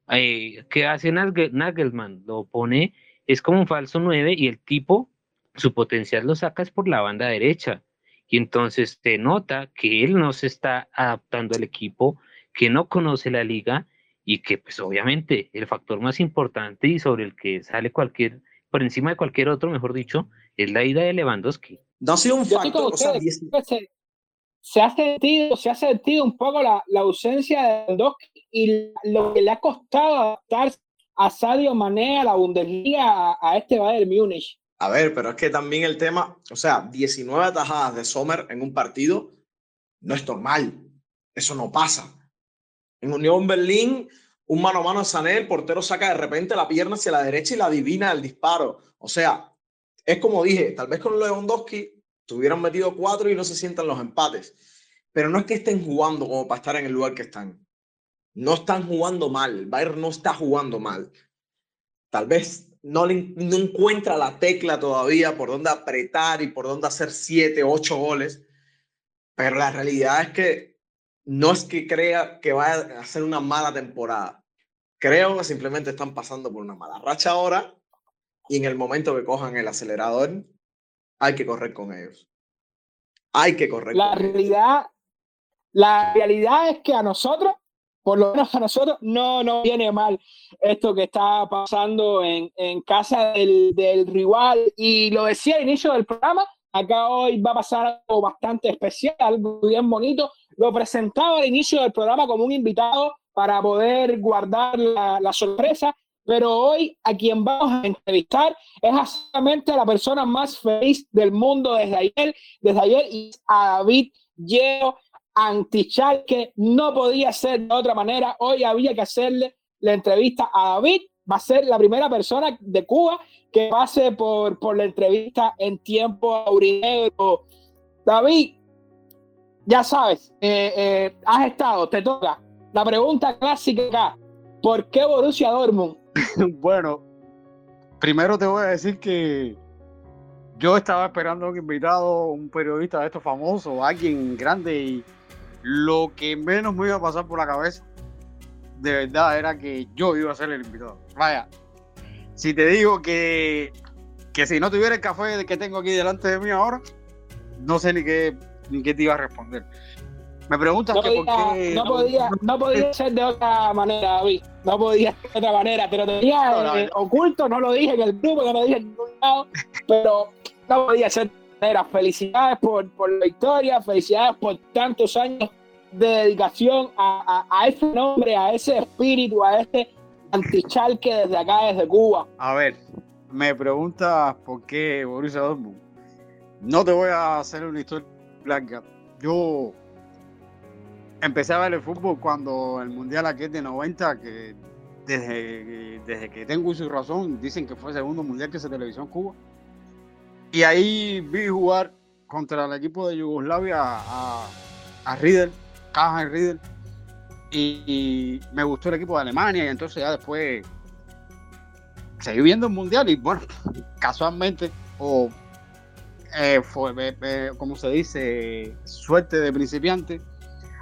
eh, ¿qué hace Nagelman? Lo pone, es como un falso 9 y el tipo, su potencial lo sacas por la banda derecha. Y entonces te nota que él no se está adaptando al equipo, que no conoce la liga y que pues obviamente el factor más importante y sobre el que sale cualquier, por encima de cualquier otro, mejor dicho, es la ida de Lewandowski. No ha sido un factor. se, ha sentido, se ha sentido un poco la, la ausencia de Lewandowski y lo que le ha costado adaptarse a Sadio Mané, a la Bundesliga, a, este Bayern Múnich. A ver, pero es que también el tema, o sea, 19 atajadas de Sommer en un partido no es normal. Eso no pasa. En Unión Berlín, un mano a mano a Sané, el portero saca de repente la pierna hacia la derecha y la adivina el disparo. O sea, es como dije, tal vez con Lewandowski tuvieran metido cuatro y no se sientan los empates. Pero no es que estén jugando como para estar en el lugar que están. No están jugando mal. Bayern no está jugando mal. Tal vez no, no encuentra la tecla todavía por dónde apretar y por dónde hacer siete, ocho goles. Pero la realidad es que no es que crea que vaya a hacer una mala temporada. Creo que simplemente están pasando por una mala racha ahora y en el momento que cojan el acelerador, hay que correr con ellos. Hay que correr la realidad, La realidad es que a nosotros, por lo menos a nosotros, no nos viene mal esto que está pasando en, en casa del, del rival. Y lo decía al inicio del programa, acá hoy va a pasar algo bastante especial, algo bien bonito. Lo presentaba al inicio del programa como un invitado para poder guardar la, la sorpresa pero hoy a quien vamos a entrevistar es exactamente la persona más feliz del mundo desde ayer, desde ayer y a David Yeo Antichal, que no podía ser de otra manera. Hoy había que hacerle la entrevista a David. Va a ser la primera persona de Cuba que pase por, por la entrevista en tiempo aurinegro. David, ya sabes, eh, eh, has estado, te toca. La pregunta clásica acá, ¿por qué Borussia Dortmund bueno, primero te voy a decir que yo estaba esperando un invitado, un periodista de estos famosos, alguien grande, y lo que menos me iba a pasar por la cabeza, de verdad, era que yo iba a ser el invitado. Vaya, si te digo que, que si no tuviera el café que tengo aquí delante de mí ahora, no sé ni qué, ni qué te iba a responder. Me preguntas no que podía, por qué. No, podía, no podía ser de otra manera, David. No podía ser de otra manera. Pero tenía eh, oculto, no lo dije en el grupo, no lo dije en ningún lado. Pero no podía ser de otra manera. Felicidades por, por la victoria, felicidades por tantos años de dedicación a, a, a ese nombre, a ese espíritu, a este antichalque desde acá, desde Cuba. A ver, me preguntas por qué Borussia Dortmund. No te voy a hacer una historia blanca. Yo empecé a ver el fútbol cuando el Mundial aquí de 90, que desde, desde que tengo su razón, dicen que fue el segundo Mundial que se televisó en Cuba. Y ahí vi jugar contra el equipo de Yugoslavia a, a Riedel, Caja de Riedel, y, y me gustó el equipo de Alemania, y entonces ya después seguí viendo el mundial y bueno, casualmente, o eh, fue, eh, eh, como se dice, suerte de principiante,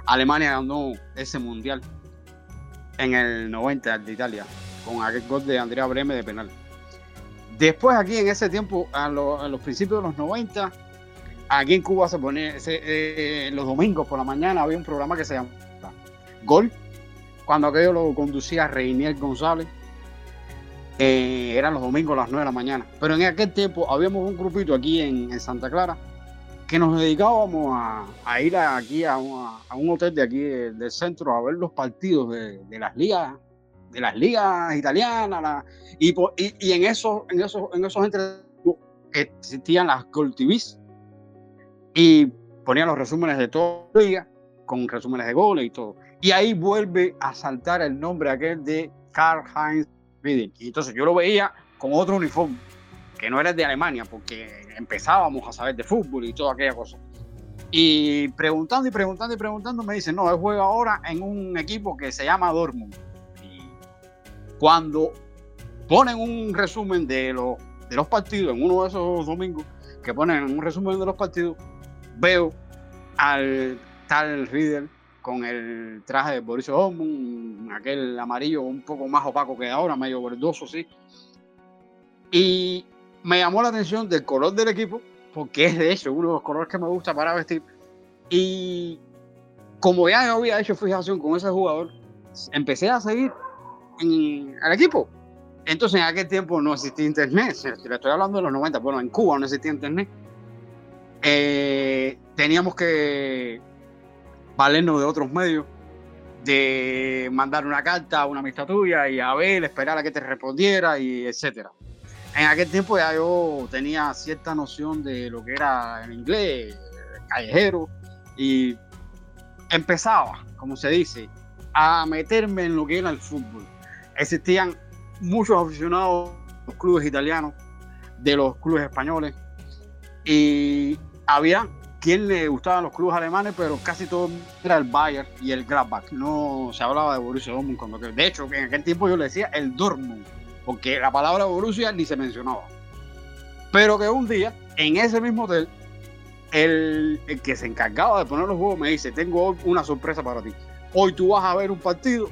Alemania ganó ese mundial en el 90 de Italia, con aquel gol de Andrea Breme de penal. Después aquí en ese tiempo, a, lo- a los principios de los 90, aquí en Cuba se ponía, eh, los domingos por la mañana había un programa que se llamaba Gol, cuando aquello lo conducía Reinier González. Eh, eran los domingos a las 9 de la mañana. Pero en aquel tiempo habíamos un grupito aquí en Santa Clara que nos dedicábamos a, a ir aquí a, a un hotel de aquí de- del centro a ver los partidos de, de las ligas de las ligas italianas la- y, y, y en esos en esos en esos existían las Gold TVs y ponían los resúmenes de toda la liga con resúmenes de goles y todo y ahí vuelve a saltar el nombre aquel de Karl Heinz Riedel. Y entonces yo lo veía con otro uniforme, que no era el de Alemania, porque empezábamos a saber de fútbol y toda aquella cosa. Y preguntando y preguntando y preguntando, me dicen, no, él juega ahora en un equipo que se llama Dortmund. Y cuando ponen un resumen de los, de los partidos, en uno de esos domingos, que ponen un resumen de los partidos, veo al tal Riedel con el traje de Borussia Dortmund, aquel amarillo un poco más opaco que ahora, medio verdoso, sí. Y me llamó la atención del color del equipo, porque es de hecho uno de los colores que me gusta para vestir. Y como ya había hecho fijación con ese jugador, empecé a seguir en, al equipo. Entonces en aquel tiempo no existía internet, le estoy hablando de los 90, bueno, en Cuba no existía internet. Eh, teníamos que valernos de otros medios, de mandar una carta a una amistad tuya y a ver, esperar a que te respondiera y etcétera. En aquel tiempo ya yo tenía cierta noción de lo que era el inglés, callejero, y empezaba, como se dice, a meterme en lo que era el fútbol. Existían muchos aficionados de los clubes italianos, de los clubes españoles, y había quien le gustaban los clubes alemanes, pero casi todo era el Bayern y el Gladbach. No se hablaba de Borussia Dortmund. Cuando, de hecho, en aquel tiempo yo le decía el Dortmund, porque la palabra Borussia ni se mencionaba. Pero que un día, en ese mismo hotel, el, que se encargaba de poner los juegos me dice, tengo una sorpresa para ti. Hoy tú vas a ver un partido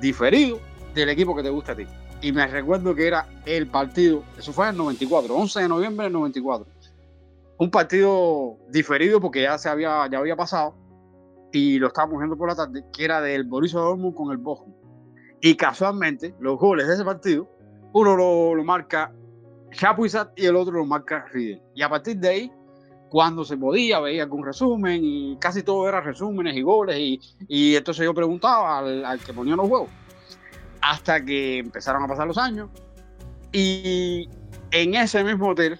diferido del equipo que te gusta a ti. Y me recuerdo que era el partido, eso fue en el 94, 11 de noviembre del 94 un partido diferido porque ya se había, ya había pasado y lo estábamos viendo por la tarde, que era del Borussia Dortmund con el Bochum. Y casualmente, los goles de ese partido, uno lo, lo marca Chapuisat y el otro lo marca Riedel. Y a partir de ahí, cuando se podía, veía algún resumen y casi todo era resúmenes y goles. Y, y entonces yo preguntaba al, al que ponía los juegos. Hasta que empezaron a pasar los años. Y en ese mismo hotel,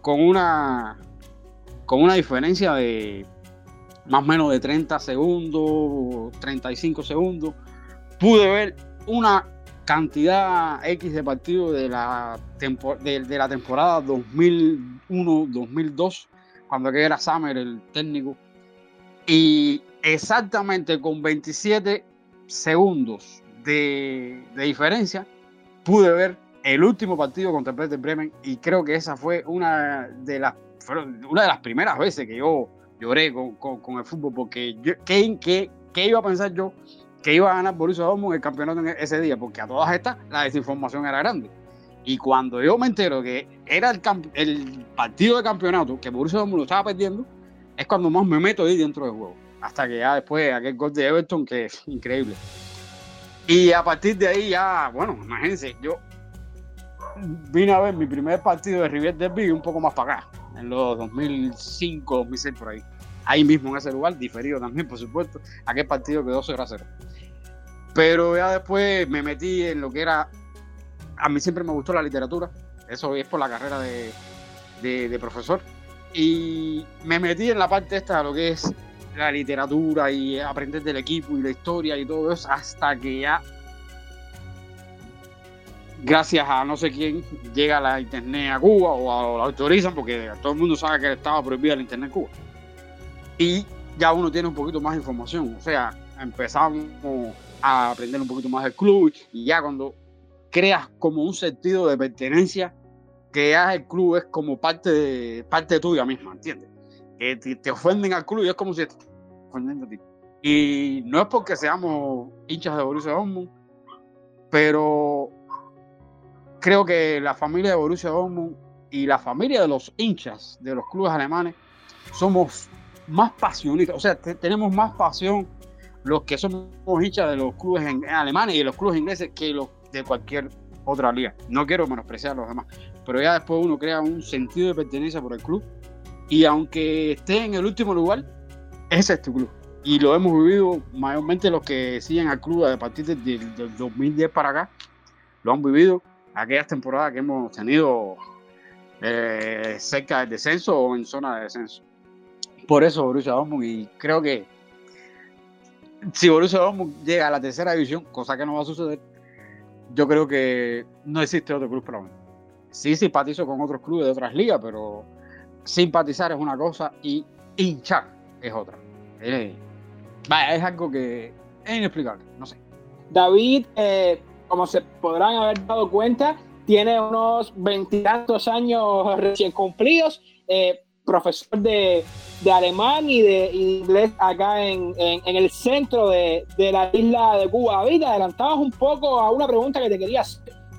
con una, con una diferencia de más o menos de 30 segundos, 35 segundos, pude ver una cantidad X de partidos de la, tempo- de, de la temporada 2001-2002, cuando era Summer el técnico, y exactamente con 27 segundos de, de diferencia, pude ver el último partido contra Werder Bremen y creo que esa fue una de las una de las primeras veces que yo lloré con, con- con el fútbol porque yo, ¿qué, qué, qué iba a pensar yo que iba a ganar Borussia Dortmund el campeonato en ese día? Porque a todas estas la desinformación era grande. Y cuando yo me entero que era el partido de campeonato que Borussia Dortmund lo estaba perdiendo, es cuando más me meto ahí dentro del juego. Hasta que ya después aquel gol de Everton que es increíble. Y a partir de ahí ya, bueno, imagínense, yo vine a ver mi primer partido de River Derby un poco más para acá, en los 2005, 2006 por ahí. Ahí mismo en ese lugar, diferido también, por supuesto. Aquel partido quedó 0 a 0. Pero ya después me metí en lo que era. A mí siempre me gustó la literatura. Eso es por la carrera de, de- de profesor. Y me metí en la parte esta de lo que es la literatura y aprender del equipo y la historia y todo eso, hasta que ya gracias a no sé quién, llega la internet a Cuba o lo autorizan porque todo el mundo sabe que estaba prohibida la internet en Cuba. Y ya uno tiene un poquito más de información. O sea, empezamos a aprender un poquito más del club y ya cuando creas como un sentido de pertenencia, que el club es como parte, de, parte tuya misma, ¿entiendes? Que te, ofenden al club y es como si te ofendiendo a ti. Y no es porque seamos hinchas de Borussia Dortmund, pero creo que la familia de Borussia Dortmund y la familia de los hinchas de los clubes alemanes somos más pasionistas, o sea, tenemos más pasión los que somos hinchas de los clubes en, alemanes y de los clubes ingleses que los de cualquier otra liga. No quiero menospreciar a los demás, pero ya después uno crea un sentido de pertenencia por el club y aunque esté en el último lugar, ese es tu club. Y lo hemos vivido mayormente los que siguen al club a partir del, del 2010 para acá, lo han vivido aquellas temporadas que hemos tenido eh, cerca del descenso o en zona de descenso. Por eso Borussia Dortmund y creo que si Borussia Dortmund llega a la tercera división, cosa que no va a suceder, yo creo que no existe otro club para mí. Sí simpatizo con otros clubes de otras ligas, pero simpatizar es una cosa y hinchar es otra. es algo que es inexplicable, no sé. David, eh, como se podrán haber dado cuenta, tiene unos veintitantos años recién cumplidos, eh, profesor de, de, alemán y de, inglés acá en, en, el centro de, de, la isla de Cuba. David, adelantabas un poco a una pregunta que te quería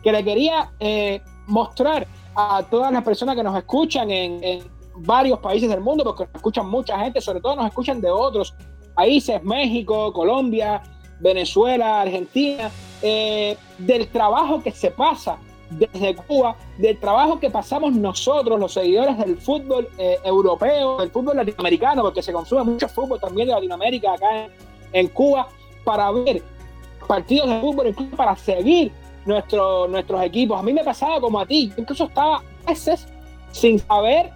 que le quería eh, mostrar a todas las personas que nos escuchan en, en varios países del mundo, porque nos escuchan mucha gente, sobre todo nos escuchan de otros países, México, Colombia, Venezuela, Argentina. Eh, del trabajo que se pasa desde Cuba, del trabajo que pasamos nosotros, los seguidores del fútbol eh, europeo, del fútbol latinoamericano, porque se consume mucho fútbol también de Latinoamérica acá en, Cuba, para ver partidos de fútbol, incluso para seguir nuestro, nuestros equipos. A mí me pasaba como a ti, incluso estaba meses sin saber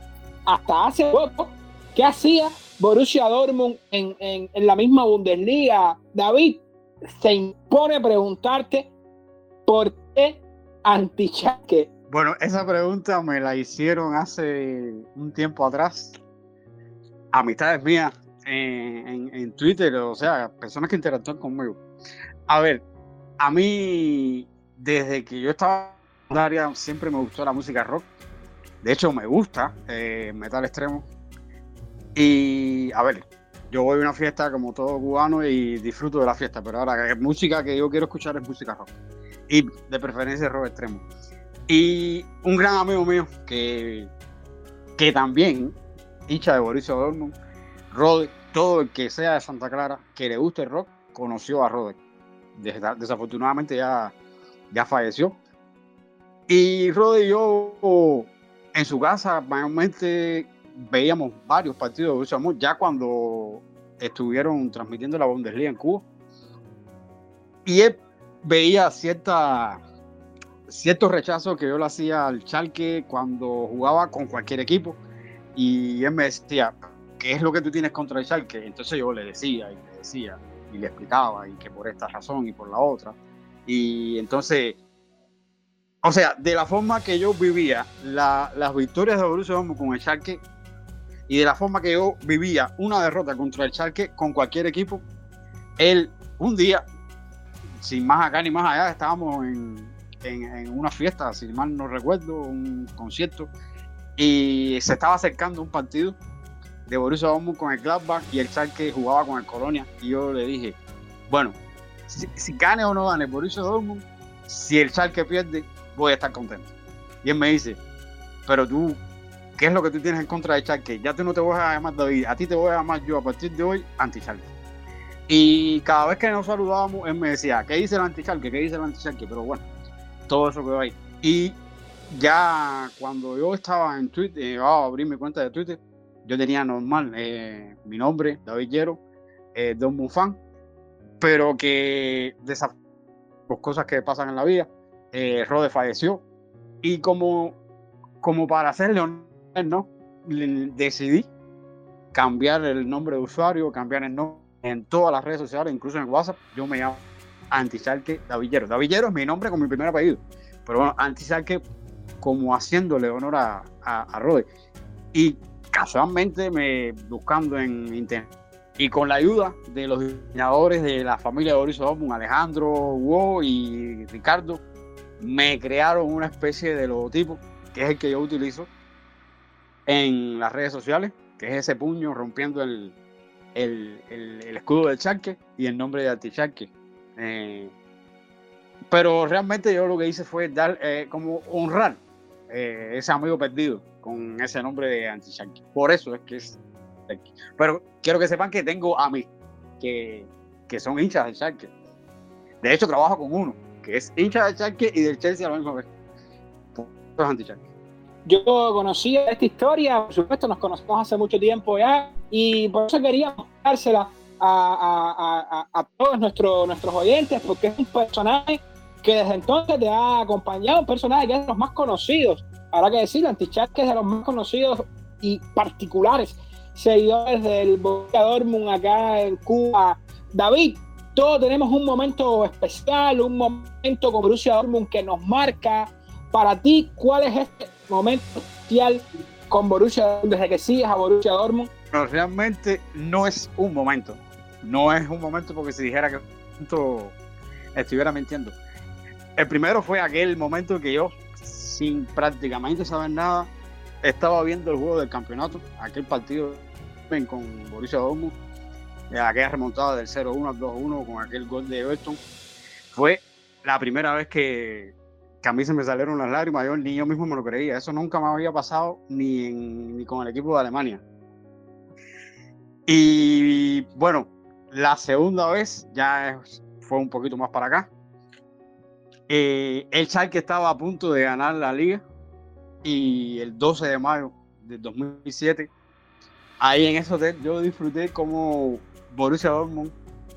hasta hace poco qué hacía Borussia Dortmund en, en, en la misma Bundesliga. David, se impone preguntarte por qué antichaque. Bueno, esa pregunta me la hicieron hace un tiempo atrás. Amistades mías en, en, Twitter, o sea, personas que interactúan conmigo. A ver, a mí, desde que yo estaba en área, siempre me gustó la música rock. De hecho, me gusta eh, metal extremo. Y, a ver, yo voy a una fiesta como todo cubano y disfruto de la fiesta, pero ahora música que yo quiero escuchar es música rock. Y de preferencia rock extremo. Y un gran amigo mío que, que también, hincha de Borussia Dortmund, Rode, todo el que sea de Santa Clara, que le guste el rock, conoció a Rode. Desafortunadamente ya, ya falleció. Y Rode y yo en su casa mayormente veíamos varios partidos de Borussia Dortmund ya cuando estuvieron transmitiendo la Bundesliga en Cuba. Y él veía cierta, ciertos rechazos que yo le hacía al Chalque cuando jugaba con cualquier equipo. Y él me decía, ¿qué es lo que tú tienes contra el Chalque? Entonces yo le decía y le decía y le explicaba y que por esta razón y por la otra. Y entonces o sea, de la forma que yo vivía las victorias de Borussia Dortmund con el Schalke y de la forma que yo vivía una derrota contra el Schalke con cualquier equipo, él un día, sin más acá ni más allá, estábamos en, una fiesta, si mal no recuerdo, un concierto, y se estaba acercando un partido de Borussia Dortmund con el Gladbach y el Schalke jugaba con el Colonia, y yo le dije, bueno, si, gane o no gane Borussia Dortmund, si el Schalke pierde, voy a estar contento. Y él me dice, pero tú ¿Qué es lo que tú tienes en contra de Charque? Ya tú no te voy a llamar David, a ti te voy a llamar yo a partir de hoy anti-Charque. Y cada vez que nos saludábamos, él me decía, ¿qué dice el anti-Charque? ¿Qué dice el anti-Charque? Pero bueno, todo eso quedó ahí. Y ya cuando yo estaba en Twitter, eh, a abrir mi cuenta de Twitter, yo tenía normal eh, mi nombre, David Llero, eh, Don Mufán, pero que de esas cosas que pasan en la vida, eh, Rode falleció. Y como, como para hacerle honor no, decidí cambiar el nombre de usuario, cambiar el nombre en todas las redes sociales, incluso en WhatsApp. Yo me llamo Anticharque Davillero. Davillero es mi nombre con mi primer apellido. Pero bueno, Anti-Schalke como haciéndole honor a, a, a. Y casualmente me buscando en internet y con la ayuda de los diseñadores de la familia de Boris Dortmund, Alejandro, Hugo y Ricardo, me crearon una especie de logotipo que es el que yo utilizo en las redes sociales, que es ese puño rompiendo el, el, el, el escudo del Charque y el nombre de Anticharque. Eh, pero realmente yo lo que hice fue dar eh, como honrar eh, ese amigo perdido con ese nombre de Anticharque. Por eso es que es pero quiero que sepan que tengo a mí, que, que son hinchas del Schalke. De hecho, trabajo con uno, que es hincha del Schalke y del Chelsea a la misma vez. Por eso es Yo conocía esta historia, por supuesto, nos conocemos hace mucho tiempo ya, y por eso quería mostrársela a, todos nuestros, nuestros oyentes, porque es un personaje que desde entonces te ha acompañado, un personaje que es de los más conocidos, habrá que decirlo, Anticharque es de los más conocidos y particulares seguidores del Borussia Dortmund acá en Cuba. David, todos tenemos un momento especial, un momento con Borussia Dortmund que nos marca. Para ti, ¿cuál es este momento especial con Borussia desde que sigues a Borussia Dortmund? No, realmente no es un momento. No es un momento porque si dijera que estuviera mintiendo. El primero fue aquel momento que yo, sin prácticamente saber nada, estaba viendo el juego del campeonato, aquel partido con Borussia Dortmund, aquella remontada del 0-1 al 2-1 con aquel gol de Everton, fue la primera vez que, que, a mí se me salieron las lágrimas, yo ni yo mismo me lo creía, eso nunca me había pasado ni, en, ni con el equipo de Alemania. Y bueno, la segunda vez ya fue un poquito más para acá. Eh, el Schalke estaba a punto de ganar la liga y el 12 de mayo del 2007, ahí en ese hotel yo disfruté como Borussia Dortmund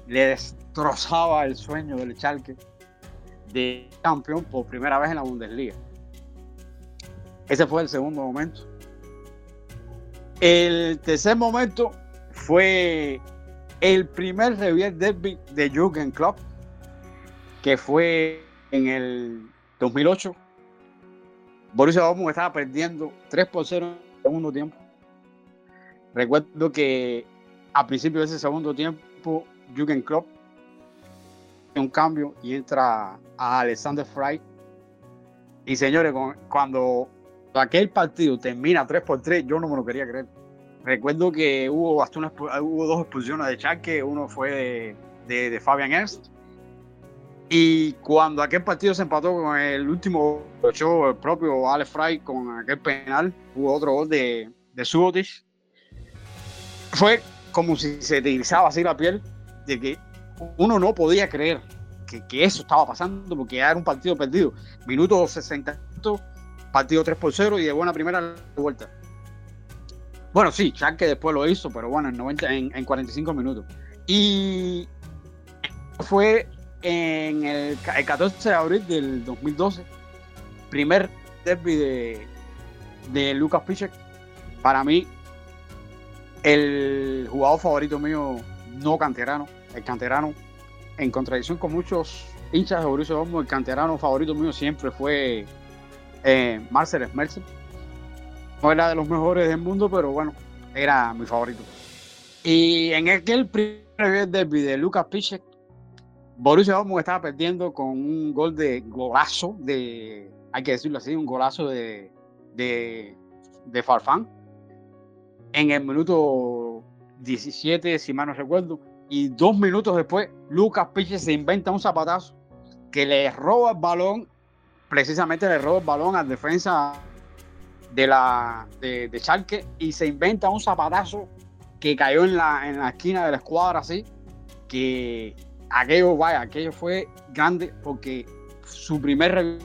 le destrozaba el sueño del Schalke de campeón por primera vez en la Bundesliga. Ese fue el segundo momento. El tercer momento fue el primer Revier Derby de Jürgen Klopp, que fue en el 2008 Borussia Dortmund estaba perdiendo 3 por 0 en el segundo tiempo. Recuerdo que a principio de ese segundo tiempo, Jürgen Klopp un cambio y entra a Alexander Fry. Y señores, cuando aquel partido termina 3 por 3, yo no me lo quería creer. Recuerdo que hubo, hasta una, hubo dos expulsiones de Schalke, uno fue de, de, de Fabian Ernst y cuando aquel partido se empató con el último show, el propio Alex Fry con aquel penal, hubo otro gol de, de Subotic. Fue como si se te así la piel de que uno no podía creer que, eso estaba pasando porque era un partido perdido. Minuto 60, partido 3 por 0 y de buena primera vuelta. Bueno, sí, que después lo hizo, pero bueno, en, 90, en, en 45 minutos. Y fue en el, el, 14 de abril del 2012, primer derby de, de Lucas Pichek. Para mí, el jugador favorito mío, no canterano, el canterano, en contradicción con muchos hinchas de Borussia Dortmund, el canterano favorito mío siempre fue eh, Marcel. No era de los mejores del mundo, pero bueno, era mi favorito. Y en aquel primer derby de Lucas Pichek, Borussia Dortmund estaba perdiendo con un gol de golazo de, hay que decirlo así, un golazo de, de, de Farfán en el minuto 17, si mal no recuerdo, y dos minutos después, Lucas Piche se inventa un zapatazo que le roba el balón, precisamente le roba el balón al defensa de la de, de Schalke y se inventa un zapatazo que cayó en la, en la esquina de la escuadra así, que aquello, vaya, aquello fue grande porque su primer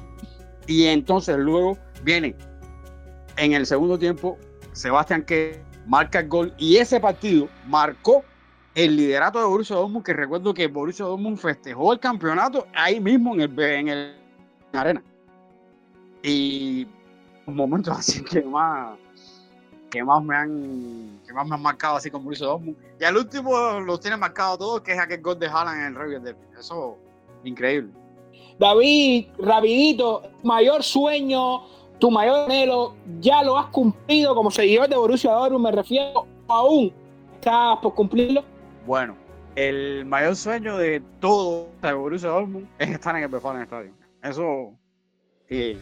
y entonces luego viene en el segundo tiempo Sebastián que marca el gol y ese partido marcó el liderato de Borussia Dortmund que recuerdo que Borussia Dortmund festejó el campeonato ahí mismo en el en el arena y un momento así que más que más me han que más me han marcado así como Borussia Dortmund. Y al último los tiene marcado todos, que es aquel gol de Haaland en el Review de Eso, increíble. David, rapidito, mayor sueño, tu mayor anhelo, ya lo has cumplido como seguidor de Borussia Dortmund, me refiero aún, ¿estás por cumplirlo? Bueno, el mayor sueño de todo de Borussia Dortmund es estar en el Westfalen Stadium. Eso, sí,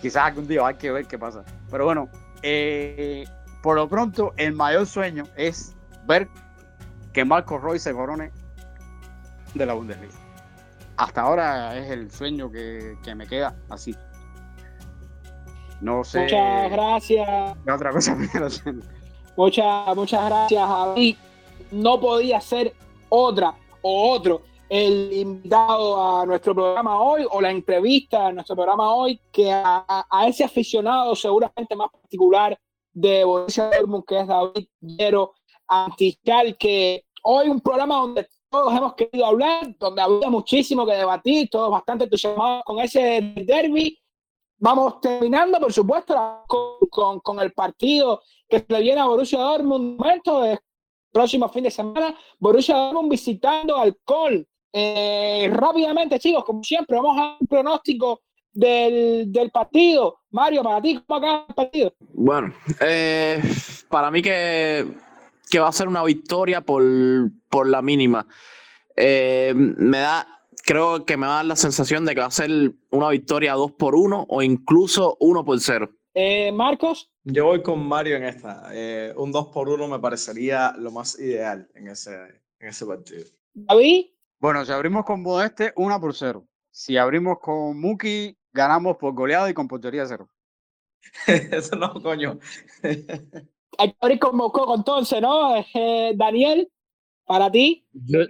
quizás algún día hay que ver qué pasa. Pero bueno, eh, por lo pronto, el mayor sueño es ver que Marco Roy se corone de la Bundesliga. Hasta ahora es el sueño que me queda así. No sé. Muchas gracias. ¿Qué otra cosa? Muchas, muchas gracias, Javi. No podía ser otra o otro el invitado a nuestro programa hoy o la entrevista a nuestro programa hoy que a, a ese aficionado seguramente más particular de Borussia Dortmund que es David Guerrero Antichal que hoy un programa donde todos hemos querido hablar, donde había muchísimo que debatir, todos bastante entusiasmados con ese derby. Vamos terminando, por supuesto, con, con, el partido que se le viene a Borussia Dortmund. Momento de próximo fin de semana, Borussia Dortmund visitando Alcohol. Eh, rápidamente, chicos, como siempre, vamos a un pronóstico del, del partido. Mario, para ti, ¿cómo acaba el partido? Bueno, eh, para mí que, que, va a ser una victoria por, por la mínima. Eh, me da, creo que me va a dar la sensación de que va a ser una victoria 2 por 1 o incluso 1 por 0. Eh, Marcos. Yo voy con Mario en esta. un 2 por 1 me parecería lo más ideal en ese, en ese partido. David. Bueno, si abrimos con Bodeste, 1 por 0. Si abrimos con Muki, ganamos por goleado y con portería cero. Eso no, coño. Hay que abrir con Mococo entonces, ¿no? Eh, Daniel, para ti. Yo,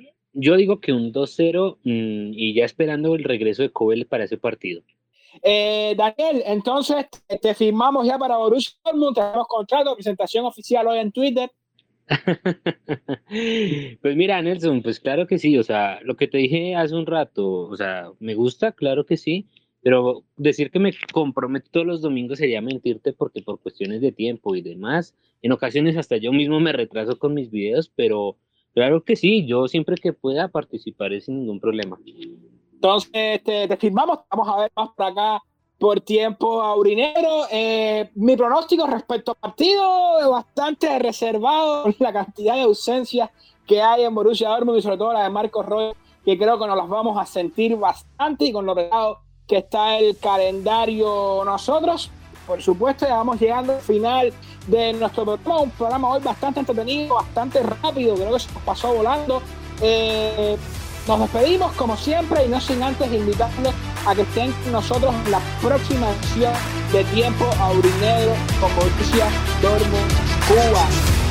yo digo que un 2-0 mmm, y ya esperando el regreso de Cobel para ese partido. Eh, Daniel, entonces te, te, firmamos ya para Borussia Dortmund, tenemos contrato, presentación oficial hoy en Twitter. pues mira, Nelson, pues claro que sí, o sea, lo que te dije hace un rato, o sea, me gusta, claro que sí, pero decir que me comprometo todos los domingos sería mentirte porque por cuestiones de tiempo y demás, en ocasiones hasta yo mismo me retraso con mis videos, pero claro que sí, yo siempre que pueda participaré sin ningún problema. Entonces, te, te firmamos, vamos a ver más por acá por tiempo aurinero. Eh, mi pronóstico respecto al partido bastante reservado, la cantidad de ausencias que hay en Borussia Dortmund y sobre todo la de Marcos Roy, que creo que nos las vamos a sentir bastante y con lo pegado que está el calendario nosotros. Por supuesto, ya vamos llegando al final de nuestro programa, un programa hoy bastante entretenido, bastante rápido, creo que se nos pasó volando. Eh, nos despedimos como siempre y no sin antes invitarlos a que estén con nosotros en la próxima edición de Tiempo Aurinegro con Borussia Dortmund Cuba.